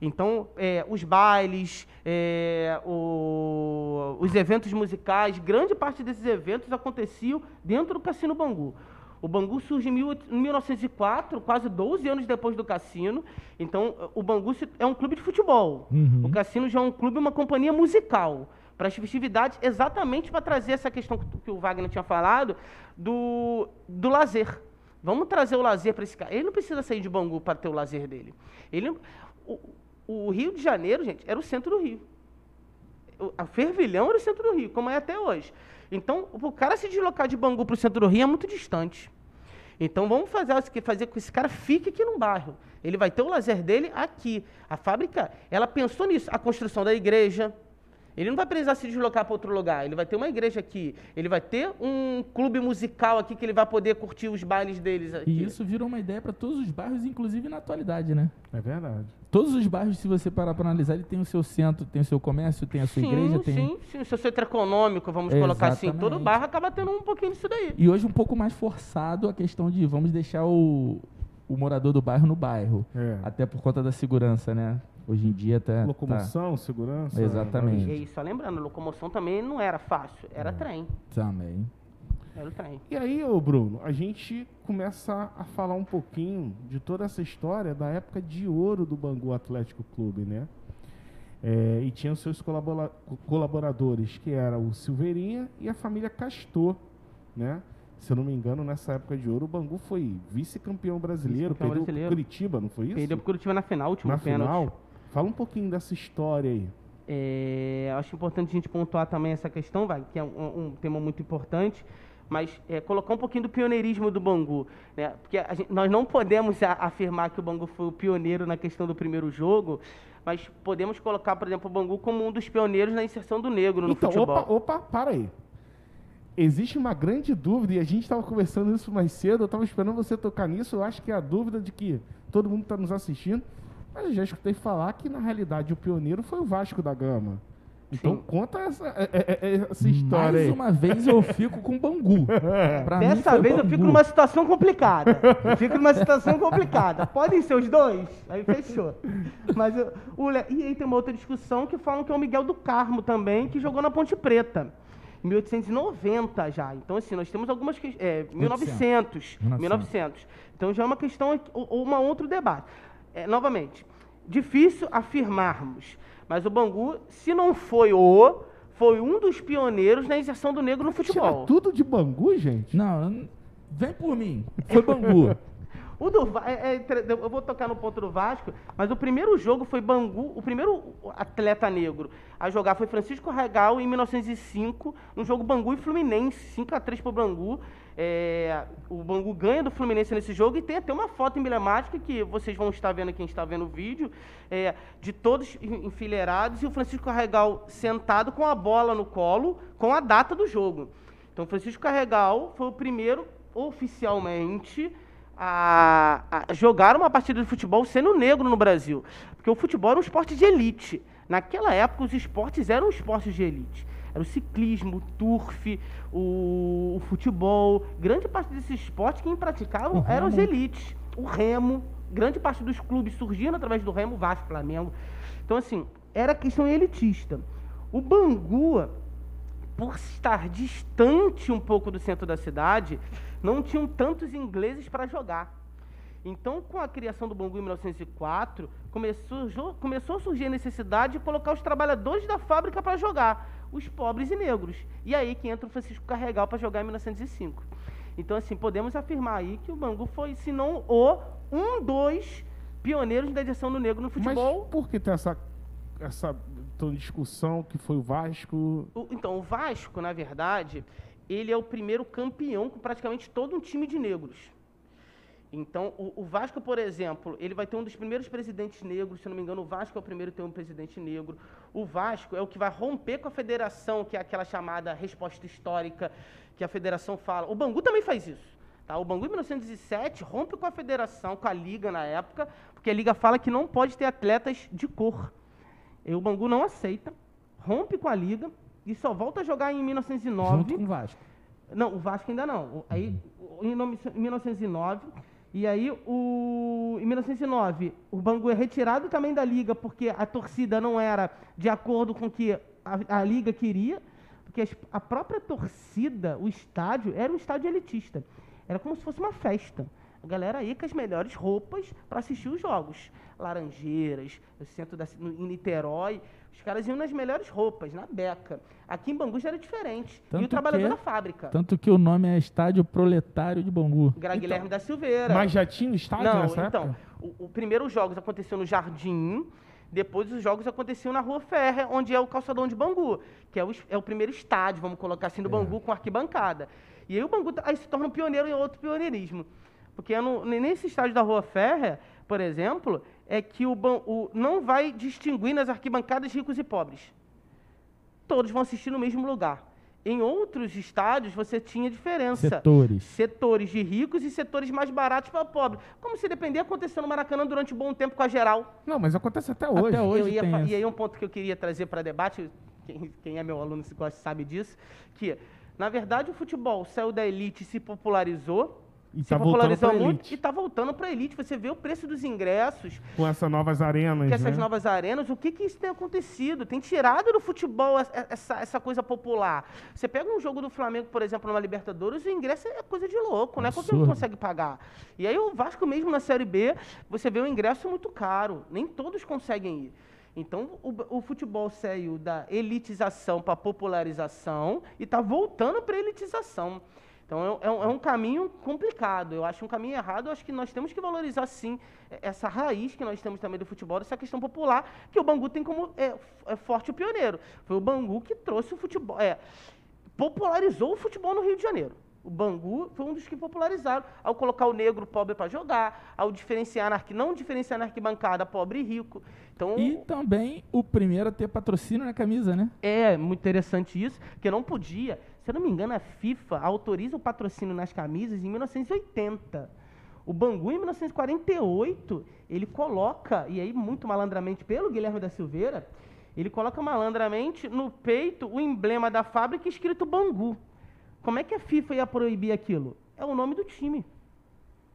Então, é, os bailes, é, o- os eventos musicais, grande parte desses eventos aconteciam dentro do Cassino Bangu. O Bangu surge em mil- em 1904, quase 12 anos depois do cassino. Então, o Bangu é um clube de futebol. Uhum. O cassino já é um clube, uma companhia musical. Para as festividades, exatamente para trazer essa questão que o Wagner tinha falado, do, do lazer. Vamos trazer o lazer para esse cara. Ele não precisa sair de Bangu para ter o lazer dele. Ele, o, o Rio de Janeiro, gente, era o centro do Rio. O- A Fervilhão era o centro do Rio, como é até hoje. Então, o cara se deslocar de Bangu para o centro do Rio é muito distante. Então, vamos fazer, fazer com que esse cara fique aqui no bairro. Ele vai ter o lazer dele aqui. A fábrica, ela pensou nisso. A construção da igreja. Ele não vai precisar se deslocar para outro lugar. Ele vai ter uma igreja aqui. Ele vai ter um clube musical aqui que ele vai poder curtir os bailes deles aqui. E isso virou uma ideia para todos os bairros, inclusive na atualidade, né? É verdade. Todos os bairros, se você parar para analisar, ele tem o seu centro, tem o seu comércio, tem a sua sim, igreja, tem. sim, sim. O seu centro econômico, vamos colocar assim, todo Exatamente. bairro acaba tendo um pouquinho disso daí. E hoje um pouco mais forçado a questão de vamos deixar o, o morador do bairro no bairro. É. Até por conta da segurança, né? Hoje em dia tá. Locomoção, segurança. Exatamente. E aí, só lembrando, a locomoção também não era fácil, era trem. tá, também. E aí, ô Bruno, a gente começa a falar um pouquinho de toda essa história da época de ouro do Bangu Atlético Clube, né? É, e tinha os seus colabora- colaboradores, que era o Silveirinha e a família Castor, né? Se eu não me engano, nessa época de ouro, o Bangu foi vice-campeão brasileiro, Vice-campeão perdeu brasileiro. Curitiba, não foi isso? Perdeu pro Curitiba na final, último Na pênalti. final. Fala um pouquinho dessa história aí. É, acho importante a gente pontuar também essa questão, vai, que é um, um tema muito importante, mas é, colocar um pouquinho do pioneirismo do Bangu. Né? Porque gente- nós não podemos a- afirmar que o Bangu foi o pioneiro na questão do primeiro jogo, mas podemos colocar, por exemplo, o Bangu como um dos pioneiros na inserção do negro no então, futebol. opa, opa, para aí. Existe uma grande dúvida, e a gente estava conversando isso mais cedo, eu estava esperando você tocar nisso, eu acho que é a dúvida de que todo mundo está nos assistindo, mas eu já escutei falar que, na realidade, o pioneiro foi o Vasco da Gama. Então, Sim. conta essa, é- é- é- essa história Mais aí. uma vez eu fico com Bangu. Pra Dessa vez eu Bangu. fico numa situação complicada. Eu fico numa situação complicada. Podem ser os dois? Aí fechou. Mas eu- o E aí tem uma outra discussão que falam que é o Miguel do Carmo também, que jogou na Ponte Preta. Em 1890 já. Então, assim, nós temos algumas questões. É, 1900. 1900. 1900. Então já é uma questão, ou ou uma outro debate. É, novamente, difícil afirmarmos. Mas o Bangu, se não foi o, foi um dos pioneiros na inserção do negro no Tira futebol. tudo de Bangu, gente? Não, vem por mim. Foi Bangu. O do é- é eu vou tocar no ponto do Vasco, mas o primeiro jogo foi Bangu, o primeiro atleta negro a jogar foi Francisco Regal em 1905, no jogo Bangu e Fluminense, 5 a 3 pro Bangu. É, o Bangu ganha do Fluminense nesse jogo e tem até uma foto emblemática que vocês vão estar vendo quem está vendo o vídeo, é, de todos en- enfileirados e o Francisco Regal sentado com a bola no colo, com a data do jogo. Então, Francisco Carregal foi o primeiro oficialmente a, a jogar uma partida de futebol sendo negro no Brasil. Porque o futebol era um esporte de elite. Naquela época, os esportes eram esportes de elite. Era o ciclismo, o turf, o, o futebol. Grande parte desses esportes quem praticavam O eram os elites. O remo, grande parte dos clubes surgindo através do remo, Vasco, Flamengo. Então, assim, era questão elitista. O Bangu, por estar distante um pouco do centro da cidade, não tinham tantos ingleses para jogar. Então, com a criação do Bangu em 1904, começou, começou a surgir a necessidade de colocar os trabalhadores da fábrica para jogar, os pobres e negros. E aí que entra o Francisco Carregal para jogar em 1905. Então, assim, podemos afirmar aí que o Bangu foi, se não o, um dos pioneiros da edição do negro no futebol. Mas por que tem essa, essa discussão que foi o Vasco? O- então, o Vasco, na verdade, ele é o primeiro campeão com praticamente todo um time de negros. Então, o, o Vasco, por exemplo, ele vai ter um dos primeiros presidentes negros, se não me engano, o Vasco é o primeiro a ter um presidente negro. O Vasco é o que vai romper com a federação, que é aquela chamada resposta histórica que a federação fala. O Bangu também faz isso. Tá? O Bangu, em 1907, rompe com a federação, com a liga na época, porque a liga fala que não pode ter atletas de cor. E o Bangu não aceita, rompe com a liga e só volta a jogar em 1909. Junto com o Vasco. Não, o Vasco ainda não. Aí, em 1909, e aí o, em 1909, o Bangu é retirado também da liga porque a torcida não era de acordo com o que a, a liga queria, porque as- a própria torcida, o estádio, era um estádio elitista. Era como se fosse uma festa. A galera ia com as melhores roupas para assistir os jogos. Laranjeiras, no centro da, no, em Niterói, os caras iam nas melhores roupas, na beca. Aqui em Bangu já era diferente. e Tanto o trabalhador que- da fábrica. Tanto que o nome é Estádio Proletário de Bangu. Gra- Guilherme da Silveira. Mas já tinha estádio Não, nessa então, época? o, o primeiro os jogos aconteceu no Jardim, depois os jogos aconteciam na Rua Férrea, onde é o calçadão de Bangu, que é o, é o primeiro estádio, vamos colocar assim, do Bangu com arquibancada. E aí o Bangu tá- aí se torna um pioneiro em outro pioneirismo. Porque é no- nesse estádio da Rua Férrea, por exemplo, é que o, o- não vai distinguir nas arquibancadas ricos e pobres todos vão assistir no mesmo lugar. Em outros estádios, você tinha diferença. Setores. Setores de ricos e setores mais baratos para pobres. Como se depender, aconteceu no Maracanã durante um bom tempo com a geral. Não, mas acontece até hoje. Até hoje Eu ia e aí um ponto que eu queria trazer para debate, quem, quem é meu aluno se gosta sabe disso, que, na verdade, o futebol saiu da elite e se popularizou. E se tá voltando muito e está voltando para a elite. Você vê o preço dos ingressos, Com essas novas arenas, que essas né? novas arenas, o que, que isso tem acontecido? Tem tirado do futebol es- essa, essa coisa popular. Você pega um jogo do Flamengo, por exemplo, numa Libertadores, o ingresso é coisa de louco, não é um que Absurdo. consegue pagar. E aí o Vasco mesmo na Série B, você vê o ingresso muito caro, nem todos conseguem ir. Então o, o futebol saiu da elitização para popularização e está voltando para elitização. Então é, é um, é um caminho complicado. Eu acho um caminho errado. Eu acho que nós temos que valorizar sim eh, essa raiz que nós temos também do futebol, essa questão popular que o Bangu tem como é, é forte o pioneiro. Foi o Bangu que trouxe o futebol, é, popularizou o futebol no Rio de Janeiro. O Bangu foi um dos que popularizaram ao colocar o negro pobre para jogar, ao diferenciar na não diferenciar na arquibancada pobre e rico. Então E também o primeiro a ter patrocínio na camisa, né? é muito interessante isso, que não podia. Se eu não me engano, a FIFA autoriza o patrocínio nas camisas em 1980. O Bangu, em 1948, ele coloca, e aí muito malandramente pelo Guilherme da Silveira, ele coloca malandramente no peito o emblema da fábrica escrito Bangu. Como é que a FIFA ia proibir aquilo? É o nome do time.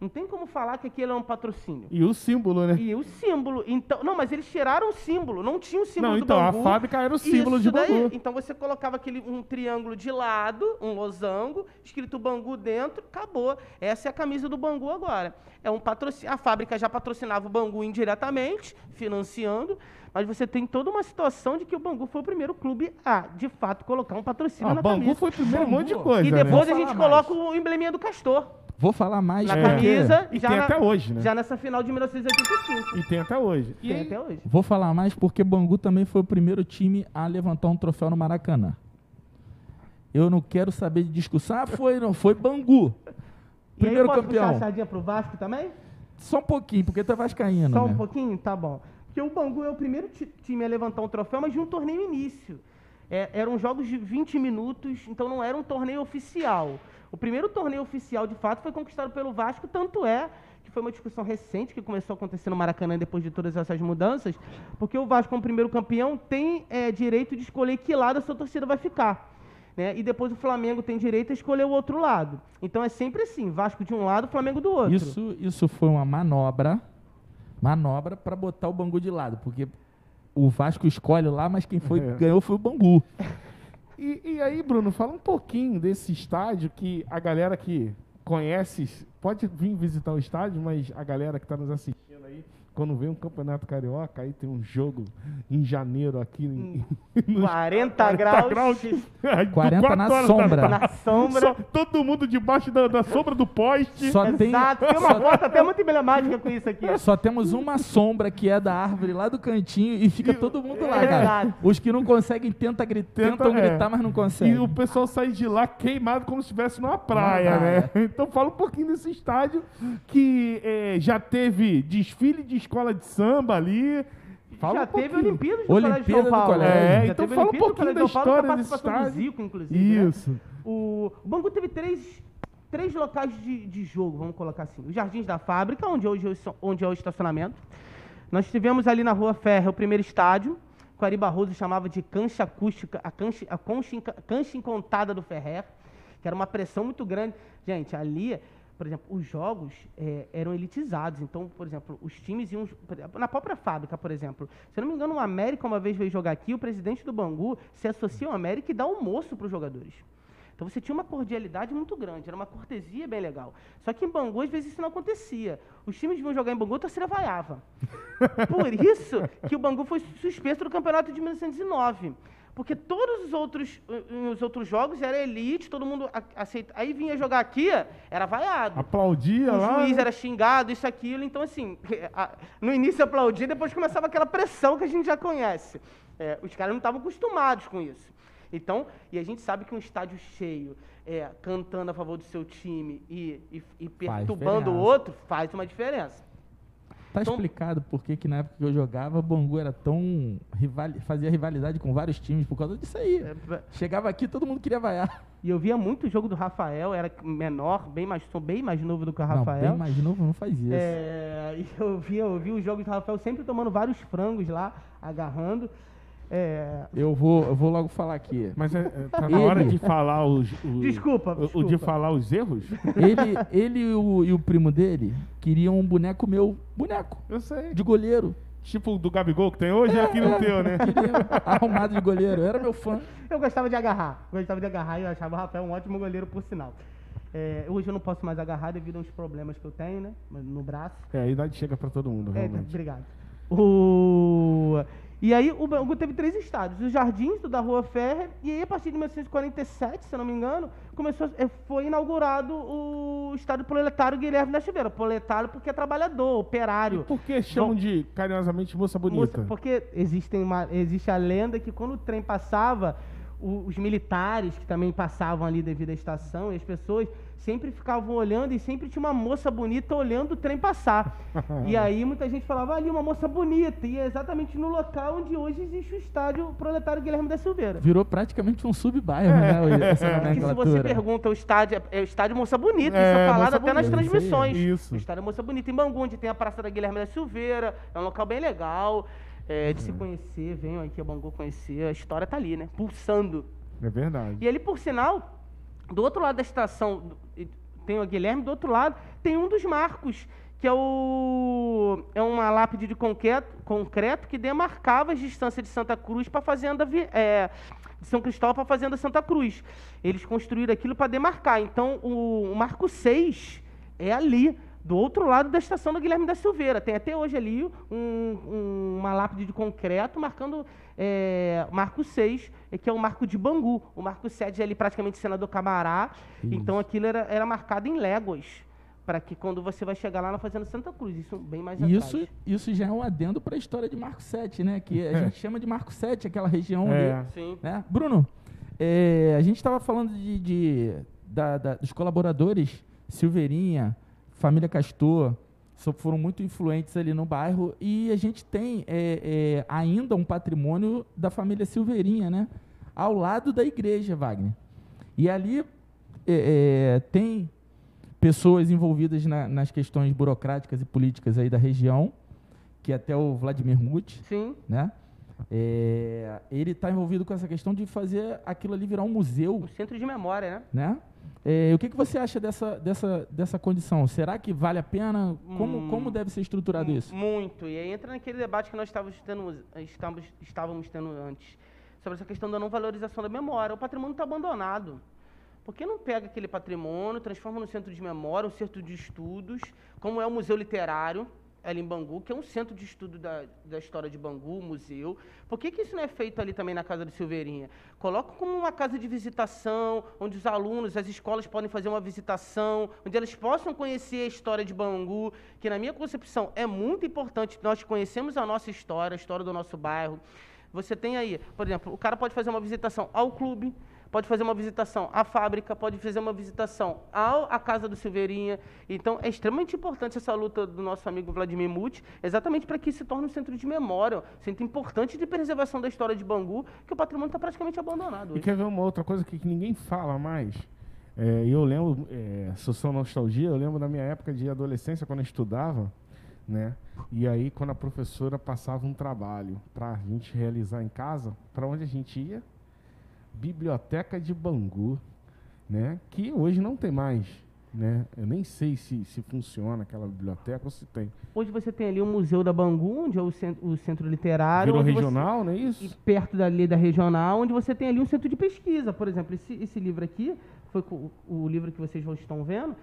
Não tem como falar que aquilo é um patrocínio. E o símbolo, né? E o símbolo, então, não, mas eles tiraram o símbolo, não tinha o símbolo Não, do então, a Bangu. fábrica era o símbolo Isso de daí. Bangu. Então você colocava aquele um triângulo de lado, um losango, escrito Bangu dentro, acabou. Essa é a camisa do Bangu agora. É um patrocínio. A fábrica já patrocinava o Bangu indiretamente, financiando, mas você tem toda uma situação de que o Bangu foi o primeiro clube a, de fato, colocar um patrocínio Ah, na Bangu camisa. foi primeiro um monte de Bangu. coisa, E né? depois a Vou gente mais. coloca o embleminha do Castor Vou falar mais na porque- camisa. E já tem na- até hoje, né? Já nessa final de 1985. E tem até hoje. E Tem até hoje. Vou falar mais porque Bangu também foi o primeiro time a levantar um troféu no Maracanã. Eu não quero saber de discussão. Ah, foi, não foi Bangu. E aí Primeiro posso campeão. puxar a sardinha pro Vasco também? Só um pouquinho, porque é vascaíno, Só né? um pouquinho? Tá bom. Porque o Bangu é o primeiro ti- time a levantar um troféu, mas de um torneio início. é, eram jogos de 20 minutos, então não era um torneio oficial. O primeiro torneio oficial, de fato, foi conquistado pelo Vasco, tanto é que foi uma discussão recente que começou a acontecer no Maracanã depois de todas essas mudanças, porque o Vasco, como primeiro campeão, tem é, direito de escolher que lado a sua torcida vai ficar. Né? E depois o Flamengo tem direito a escolher o outro lado. Então é sempre assim, Vasco de um lado, Flamengo do outro. Isso, isso foi uma manobra, manobra para botar o Bangu de lado, porque o Vasco escolhe lá, mas quem foi É. ganhou foi o Bangu. E, e aí, Bruno, fala um pouquinho desse estádio que a galera que conhece pode vir visitar o estádio, mas a galera que está nos assistindo quando vem um campeonato carioca, aí tem um jogo em janeiro aqui em, nos 40 graus, Aí, 40 quatro na sombra. na sombra. Só todo mundo debaixo da, da sombra do poste. Só tem, Exato, tem uma foto até muito emblemática com isso aqui. só temos uma sombra que é da árvore lá do cantinho e fica todo mundo lá, É cara. Os que não conseguem tenta gri- Tenta, tentam é. gritar, mas não E conseguem. o pessoal sai de lá queimado como se estivesse numa praia, né? Então fala um pouquinho desse estádio que eh, já teve desfile de escola de samba ali. Fala Já um teve. Olimpíadas do Colégio Olimpíada São do Paulo. Colégio. É, Já então teve fala um Olimpíada do pouquinho da Colégio São Paulo história desse do estádio. Zico, inclusive. né? Isso. O, o Bangu teve três, três locais de, de jogo, vamos colocar assim. Os Jardins da Fábrica, onde hoje é o- onde é o estacionamento. Nós tivemos ali na Rua Ferro o primeiro estádio, que o Ari Barroso chamava de cancha acústica, a cancha, a concha, enca- cancha encontada do Ferrer, que era uma pressão muito grande. Gente, ali, por exemplo, os jogos eh, eram elitizados. Então, por exemplo, os times iam. Na própria fábrica, por exemplo. Se eu não me engano, o América uma vez veio jogar aqui, o presidente do Bangu se associa ao América e dá almoço para os jogadores. Então você tinha uma cordialidade muito grande, era uma cortesia bem legal. Só que em Bangu, às vezes, isso não acontecia. Os times vinham jogar em Bangu, a torcida vaiava. Por isso que o Bangu foi suspenso do campeonato de 1909. Porque todos os outros, os outros jogos era elite, todo mundo aceita. Aí vinha jogar aqui, era vaiado. Aplaudia O lá. juiz né? era xingado, isso, aquilo. Então, assim, no início aplaudia, depois começava aquela pressão que a gente já conhece. É, os caras não estavam acostumados com isso. Então, e a gente sabe que um estádio cheio, é, cantando a favor do seu time e, e- e perturbando o outro, faz uma diferença. Tá Então- explicado por que na época que eu jogava, o Bangu era tão fazia rivalidade com vários times por causa disso aí. É, Chegava aqui, todo mundo queria vaiar. E eu via muito o jogo do Rafael, era menor, bem mais, sou bem mais novo do que o Não, Rafael. bem mais novo não faz isso. É, e eu via, eu via os jogos do Rafael sempre tomando vários frangos lá, agarrando. É, Eu vou, eu vou logo falar aqui. Mas é, é, tá na Ele- hora de falar os. os- Desculpa, o- o- desculpa. de falar os erros? Ele, ele e, o, e o primo dele queriam um boneco meu, boneco, Eu sei. de goleiro. Tipo o do Gabigol que tem hoje, é aqui no teu, né? Arrumado de goleiro. Eu era meu fã. Eu gostava de agarrar. Gostava de agarrar e eu achava o Rafael um ótimo goleiro, por sinal. É, hoje eu não posso mais agarrar devido a uns problemas que eu tenho, né? No braço. É, a idade chega pra todo mundo, É, realmente. obrigado. O... E aí o Bangu teve três estádios. Os Jardins, do da Rua Ferrer, e aí a partir de 1947, se eu não me engano, começou, eh, foi inaugurado o estádio proletário Guilherme da Silveira. Proletário porque é trabalhador, operário. Por que chamam Bom- de carinhosamente moça bonita? Moça, porque existem uma, existe a lenda que quando o trem passava, o- os militares que também passavam ali devido à estação, e as pessoas sempre ficavam olhando e sempre tinha uma moça bonita olhando o trem passar. e aí muita gente falava ali uma moça bonita, e é exatamente no local onde hoje existe o estádio Proletário Guilherme da Silveira. Virou praticamente um subbairro, né? Essa Que se você pergunta o estádio, é o estádio Moça Bonita, É, isso é falado até nas Bonita, transmissões. isso. O estádio Moça Bonita em Bangu, onde tem a Praça da Guilherme da Silveira, é um local bem legal é, de se conhecer, venham aqui a Bangu conhecer, a história tá ali, né? Pulsando. É verdade. E ali, por sinal, do outro lado da estação, tem o Guilherme, do outro lado tem um dos marcos, que é o é uma lápide de concreto, concreto que demarcava as distâncias de Santa Cruz para a fazenda é, de São Cristóvão para a fazenda Santa Cruz. Eles construíram aquilo para demarcar. Então, o, o marco 6 é ali, do outro lado da estação do Guilherme da Silveira. Tem até hoje ali um- um- uma lápide de concreto marcando é, Marco 6, é, que é o Marco de Bangu. O Marco 7 é ali praticamente Senador Camará. Isso. Então aquilo era, era marcado em léguas. Para que quando você vai chegar lá na Fazenda Santa Cruz, isso bem mais Isso, atrás. isso já é um adendo para a história de Marco 7, né? Que a gente chama de Marco 7, aquela região É. ali. Sim. né? Bruno, é, a gente estava falando de, de- da- da- dos colaboradores, Silveirinha, Família Castor, foram muito influentes ali no bairro e a gente tem é, é, ainda um patrimônio da família Silveirinha, né? ao lado da igreja, Wagner. E ali é, é, tem pessoas envolvidas na- nas questões burocráticas e políticas aí da região, que é até o Vladimir Muti, Sim. né? É, ele está envolvido com essa questão de fazer aquilo ali virar um museu, Um centro de memória, né? né? É, o que, que você acha dessa, dessa, dessa condição? Será que vale a pena? Como, Hum. como deve ser estruturado isso? Muito. E aí entra naquele debate que nós estávamos tendo, estávamos, estávamos tendo antes, sobre essa questão da não valorização da memória. O patrimônio está abandonado. Por que não pega aquele patrimônio, transforma num centro de memória, um centro de estudos, como é o Museu Literário, ali em Bangu, que é um centro de estudo da, da história de Bangu, museu. Por que, que isso não é feito ali também na Casa do Silveirinha? Coloca como uma casa de visitação, onde os alunos, as escolas podem fazer uma visitação, onde elas possam conhecer a história de Bangu, que na minha concepção é muito importante. Nós conhecemos a nossa história, a história do nosso bairro. Você tem aí, por exemplo, o cara pode fazer uma visitação ao clube, pode fazer uma visitação à fábrica, pode fazer uma visitação ao, à casa do Silveirinha. Então, é extremamente importante essa luta do nosso amigo Vladimir Muti, exatamente para que se torne um centro de memória, um centro importante de preservação da história de Bangu, que o patrimônio está praticamente abandonado E hoje. quer ver uma outra coisa que, que ninguém fala mais? É, eu lembro, é, sou nostalgia, eu lembro da minha época de adolescência, quando eu estudava, né? E aí, quando a professora passava um trabalho para a gente realizar em casa, para onde a gente ia? Biblioteca de Bangu, né? Que hoje não tem mais, né? Eu nem sei se, se funciona aquela biblioteca ou se tem. Hoje você tem ali o Museu da Bangu, onde é o centro, o centro literário. Virou onde você- regional, não é e isso? perto dali da regional, onde você tem ali um centro de pesquisa. Por exemplo, esse, esse livro aqui, foi co- o livro que vocês estão vendo,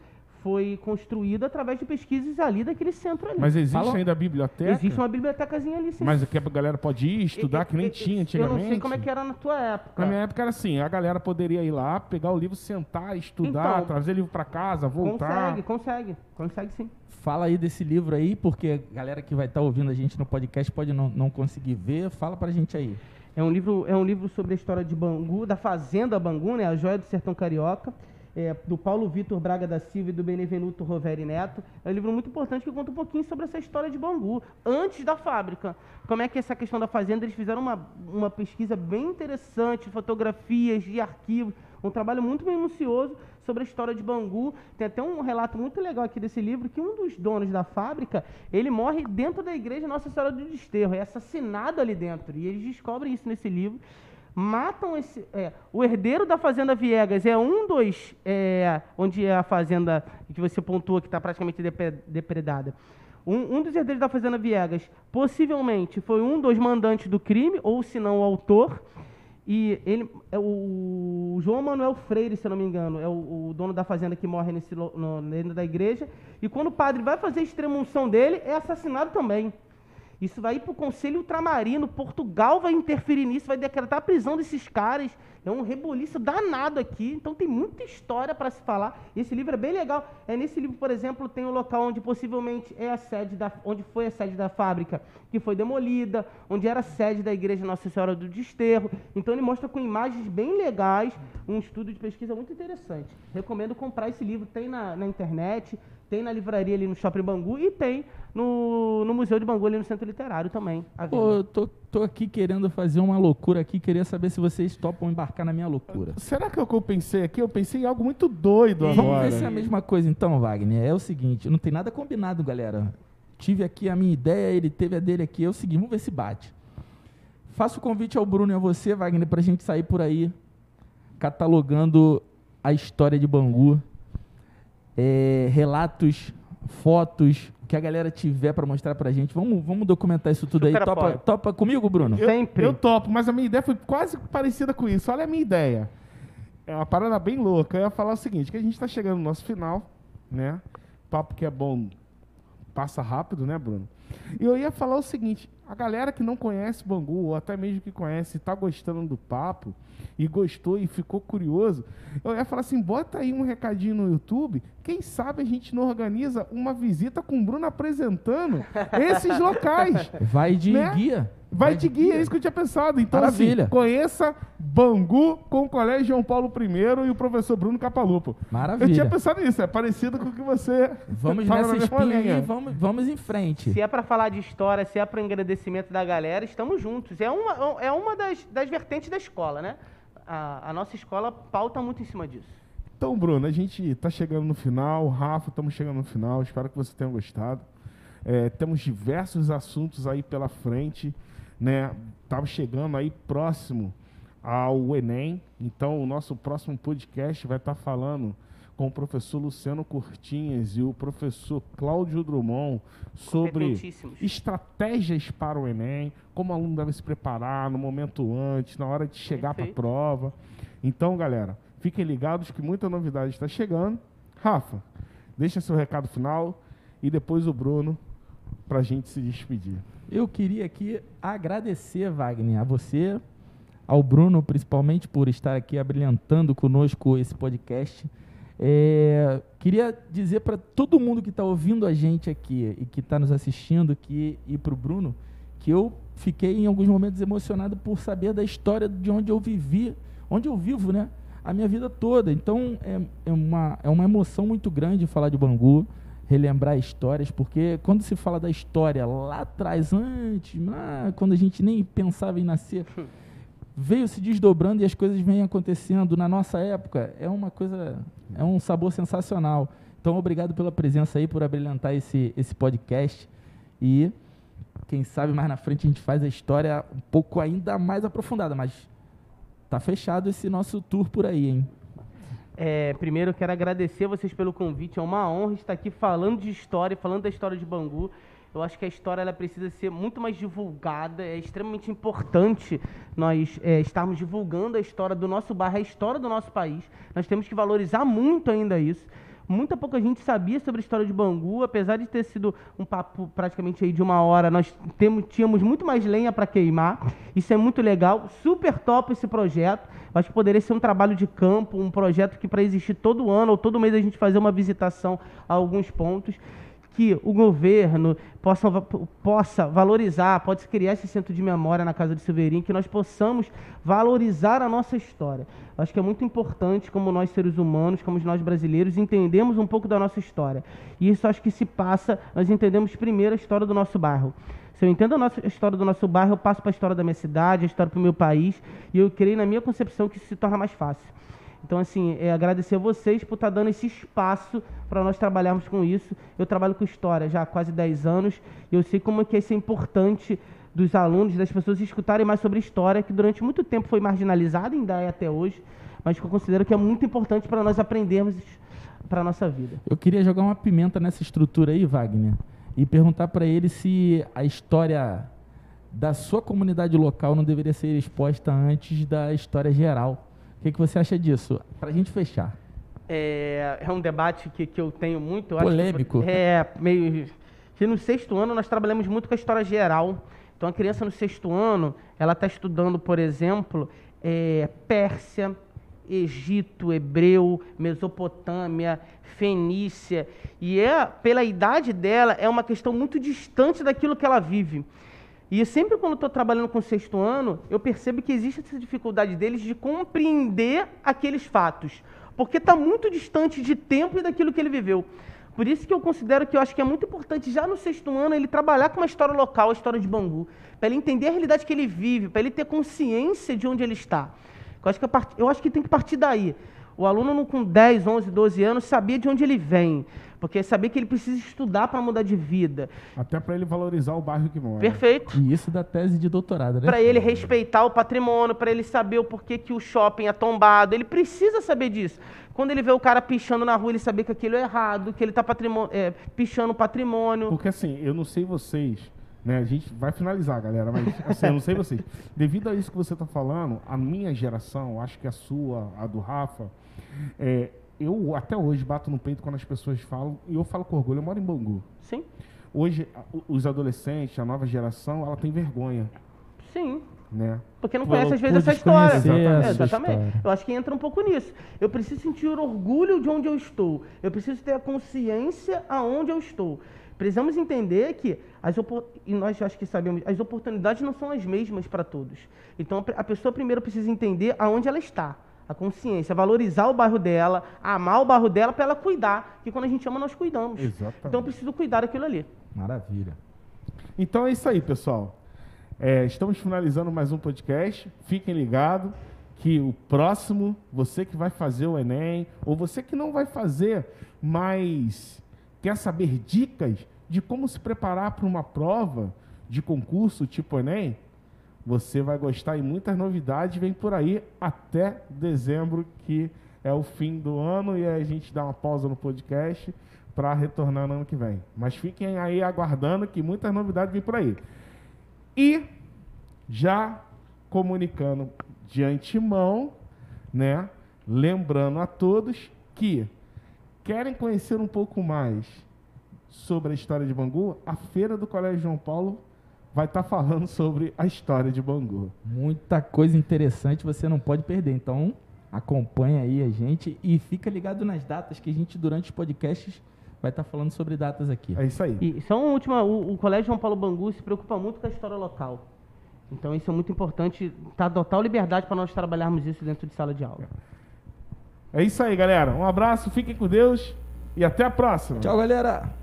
foi construído através de pesquisas ali daquele centro ali. Mas existe Fala- ainda a biblioteca? Existe uma bibliotecazinha ali, sim. Mas aqui a galera pode ir estudar, que nem Eu- tinha antigamente. Eu não sei como é que era na tua época. Na minha época era assim, a galera poderia ir lá, pegar o livro, sentar, estudar, Então, trazer livro pra casa, voltar. Consegue, consegue. Consegue sim. Fala aí desse livro aí, porque a galera que vai estar ouvindo a gente no podcast pode não, não conseguir ver. Fala pra gente aí. É um livro, é um livro sobre a história de Bangu, da Fazenda Bangu, né? A joia do sertão carioca. É, do Paulo Vitor Braga da Silva e do Benevenuto Roveri Neto. É um livro muito importante que conta um pouquinho sobre essa história de Bangu, antes da fábrica. Como é que essa questão da fazenda, eles fizeram uma, uma pesquisa bem interessante, fotografias e arquivos, um trabalho muito minucioso sobre a história de Bangu. Tem até um relato muito legal aqui desse livro, que um dos donos da fábrica, ele morre dentro da igreja Nossa Senhora do Desterro, é assassinado ali dentro. E eles descobrem isso nesse livro matam esse. é, o herdeiro da Fazenda Viegas é um dos. é, onde é a fazenda que você pontua que está praticamente depre- depredada. Um, um dos herdeiros da Fazenda Viegas possivelmente foi um dos mandantes do crime, ou se não o autor. E ele é o João Manuel Freire, se não me engano, é o, o dono da fazenda que morre nesse, no, dentro da igreja. E quando o padre vai fazer a extremunção dele, é assassinado também. Isso vai ir para o Conselho Ultramarino, Portugal vai interferir nisso, vai decretar a prisão desses caras. É um reboliço danado aqui, então tem muita história para se falar. Esse livro é bem legal. É nesse livro, por exemplo, tem o local onde possivelmente é a sede da, onde foi a sede da fábrica, que foi demolida, onde era a sede da igreja Nossa Senhora do Desterro. Então ele mostra com imagens bem legais, um estudo de pesquisa muito interessante. Recomendo comprar esse livro, tem na, na internet, tem na livraria ali no Shopping Bangu e tem no, no Museu de Bangu ali no Centro Literário também. Pô, venda. eu tô, tô aqui querendo fazer uma loucura aqui, queria saber se vocês topam embarcar na minha loucura. Será que é o que eu pensei aqui? Eu pensei em algo muito doido Ih, Vamos agora. ver se é a mesma coisa então, Wagner. É o seguinte, não tem nada combinado, galera. Tive aqui a minha ideia, ele teve a dele aqui. É o seguinte, vamos ver se bate. Faço o convite ao Bruno e a você, Wagner, pra gente sair por aí catalogando a história de Bangu. É, relatos, fotos, o que a galera tiver pra mostrar pra gente. Vamos, vamos documentar isso tudo aí. Super Topa, apoio. topa comigo, Bruno? Eu, Sempre. eu topo, mas a minha ideia foi quase parecida com isso. Olha a minha ideia. É uma parada bem louca. Eu ia falar o seguinte, que a gente tá chegando no nosso final, né? Papo que é bom passa rápido, né, Bruno? E eu ia falar o seguinte, a galera que não conhece Bangu, ou até mesmo que conhece, tá gostando do papo, e gostou e ficou curioso, eu ia falar assim, bota aí um recadinho no YouTube, quem sabe a gente não organiza uma visita com o Bruno apresentando esses locais. Vai de Né? guia. Vai de guia, é isso que eu tinha pensado. Então, Maravilha. assim, conheça Bangu com o Colégio João Paulo I e o professor Bruno Capalupo. Maravilha. Eu tinha pensado nisso, é parecido com o que você Vamos fala nessa espinha linha. aí, vamos, vamos em frente. Se é para falar de história, se é para engrandecimento da galera, estamos juntos. É uma, é uma das, das vertentes da escola, né? a, a nossa escola pauta muito em cima disso. Então, Bruno, a gente está chegando no final. Rafa, estamos chegando no final. Espero que você tenha gostado. É, temos diversos assuntos aí pela frente, né? Estamos chegando aí próximo ao Enem. Então, o nosso próximo podcast vai estar tá falando com o professor Luciano Cortinhas e o professor Cláudio Drummond sobre estratégias para o Enem, como o aluno deve se preparar no momento antes, na hora de chegar para a prova. Então, galera, fiquem ligados que muita novidade está chegando. Rafa, deixa seu recado final e depois o Bruno para a gente se despedir. Eu queria aqui agradecer, Wagner, a você, ao Bruno, principalmente por estar aqui abrilhantando conosco esse podcast. É, queria dizer para todo mundo que está ouvindo a gente aqui e que está nos assistindo aqui e para o Bruno que eu fiquei em alguns momentos emocionado por saber da história de onde eu vivi, onde eu vivo, né? A minha vida toda. Então é, é, uma, é uma emoção muito grande falar de Bangu, relembrar histórias, porque quando se fala da história lá atrás, antes, lá, quando a gente nem pensava em nascer, veio se desdobrando e as coisas vêm acontecendo na nossa época, é uma coisa, é um sabor sensacional. Então, obrigado pela presença aí, por abrilhantar esse, esse podcast. E quem sabe mais na frente a gente faz a história um pouco ainda mais aprofundada, mas tá fechado esse nosso tour por aí, hein? É, primeiro, quero agradecer vocês pelo convite. É uma honra estar aqui falando de história, falando da história de Bangu. Eu acho que a história ela precisa ser muito mais divulgada. É extremamente importante nós é, estarmos divulgando a história do nosso bairro, a história do nosso país. Nós temos que valorizar muito ainda isso. Muita pouca gente sabia sobre a história de Bangu, apesar de ter sido um papo praticamente aí de uma hora, nós temos, tínhamos muito mais lenha para queimar. Isso é muito legal, super top esse projeto. Acho que poderia ser um trabalho de campo, um projeto que para existir todo ano ou todo mês a gente fazer uma visitação a alguns pontos que o governo possa, possa valorizar, pode criar esse centro de memória na Casa de Silveirinho, que nós possamos valorizar a nossa história. Acho que é muito importante, como nós seres humanos, como nós brasileiros, entendemos um pouco da nossa história. E isso acho que se passa, nós entendemos primeiro a história do nosso bairro. Se eu entendo a, nossa, a história do nosso bairro, eu passo para a história da minha cidade, a história do meu país, e eu creio na minha concepção que isso se torna mais fácil. Então, assim, é agradecer a vocês por estar tá dando esse espaço para nós trabalharmos com isso. Eu trabalho com história já há quase 10 anos e eu sei como é que isso é importante dos alunos, das pessoas escutarem mais sobre história, que durante muito tempo foi marginalizada, ainda é até hoje, mas que eu considero que é muito importante para nós aprendermos para a nossa vida. Eu queria jogar uma pimenta nessa estrutura aí, Wagner, e perguntar para ele se a história da sua comunidade local não deveria ser exposta antes da história geral o que, que você acha disso? Para a gente fechar. É, é, um debate que, que eu tenho muito. Polêmico. Que, é, meio. Que no sexto ano nós trabalhamos muito com a história geral. Então a criança no sexto ano, ela está estudando, por exemplo, é, Pérsia, Egito, Hebreu, Mesopotâmia, Fenícia. E é, pela idade dela, é uma questão muito distante daquilo que ela vive. E sempre quando estou trabalhando com o sexto ano, eu percebo que existe essa dificuldade deles de compreender aqueles fatos, porque está muito distante de tempo e daquilo que ele viveu. Por isso que eu considero que eu acho que é muito importante já no sexto ano ele trabalhar com uma história local, a história de Bangu, para ele entender a realidade que ele vive, para ele ter consciência de onde ele está. Eu acho que, part... eu acho que tem que partir daí. O aluno com 10, 11, 12 anos sabia de onde ele vem. Porque saber que ele precisa estudar para mudar de vida. Até para ele valorizar o bairro que mora. Perfeito. E isso da tese de doutorado, né? Para ele respeitar o patrimônio, para ele saber o porquê que o shopping é tombado. Ele precisa saber disso. Quando ele vê o cara pichando na rua, ele saber que aquilo é errado, que ele está é, pichando o patrimônio. Porque assim, eu não sei vocês, né? A gente vai finalizar, galera, mas assim, eu não sei vocês. Devido a isso que você está falando, a minha geração, acho que a sua, a do Rafa, é, eu até hoje bato no peito quando as pessoas falam, e eu falo com orgulho, eu moro em Bangu. Sim. Hoje, os adolescentes, a nova geração, ela tem vergonha. Sim. Né? Porque não conhece, às vezes, essa história. Exatamente. É, exatamente. Eu acho que entra um pouco nisso. Eu preciso sentir orgulho de onde eu estou. Eu preciso ter a consciência aonde eu estou. Precisamos entender que, as e nós acho que sabemos, as oportunidades não são as mesmas para todos. Então, a pessoa primeiro precisa entender aonde ela está a consciência, valorizar o bairro dela, amar o bairro dela para ela cuidar, que quando a gente ama nós cuidamos. Exatamente. Então eu preciso cuidar daquilo ali. Maravilha. Então é isso aí, pessoal. É, estamos finalizando mais um podcast. Fiquem ligados que o próximo, você que vai fazer o Enem, ou você que não vai fazer, mas quer saber dicas de como se preparar para uma prova de concurso tipo Enem, você vai gostar e muitas novidades vêm por aí até dezembro, que é o fim do ano, e a gente dá uma pausa no podcast para retornar no ano que vem. Mas fiquem aí aguardando que muitas novidades vêm por aí. E já comunicando de antemão, né? Lembrando a todos que querem conhecer um pouco mais sobre a história de Bangu, a feira do Colégio João Paulo vai estar tá falando sobre a história de Bangu. Muita coisa interessante você não pode perder. Então, acompanha aí a gente e fica ligado nas datas que a gente durante os podcasts vai estar tá falando sobre datas aqui. É isso aí. E só uma última, o, o Colégio João Paulo Bangu se preocupa muito com a história local. Então isso é muito importante, tá total liberdade para nós trabalharmos isso dentro de sala de aula. É isso aí, galera. Um abraço, fiquem com Deus e até a próxima. Tchau, galera.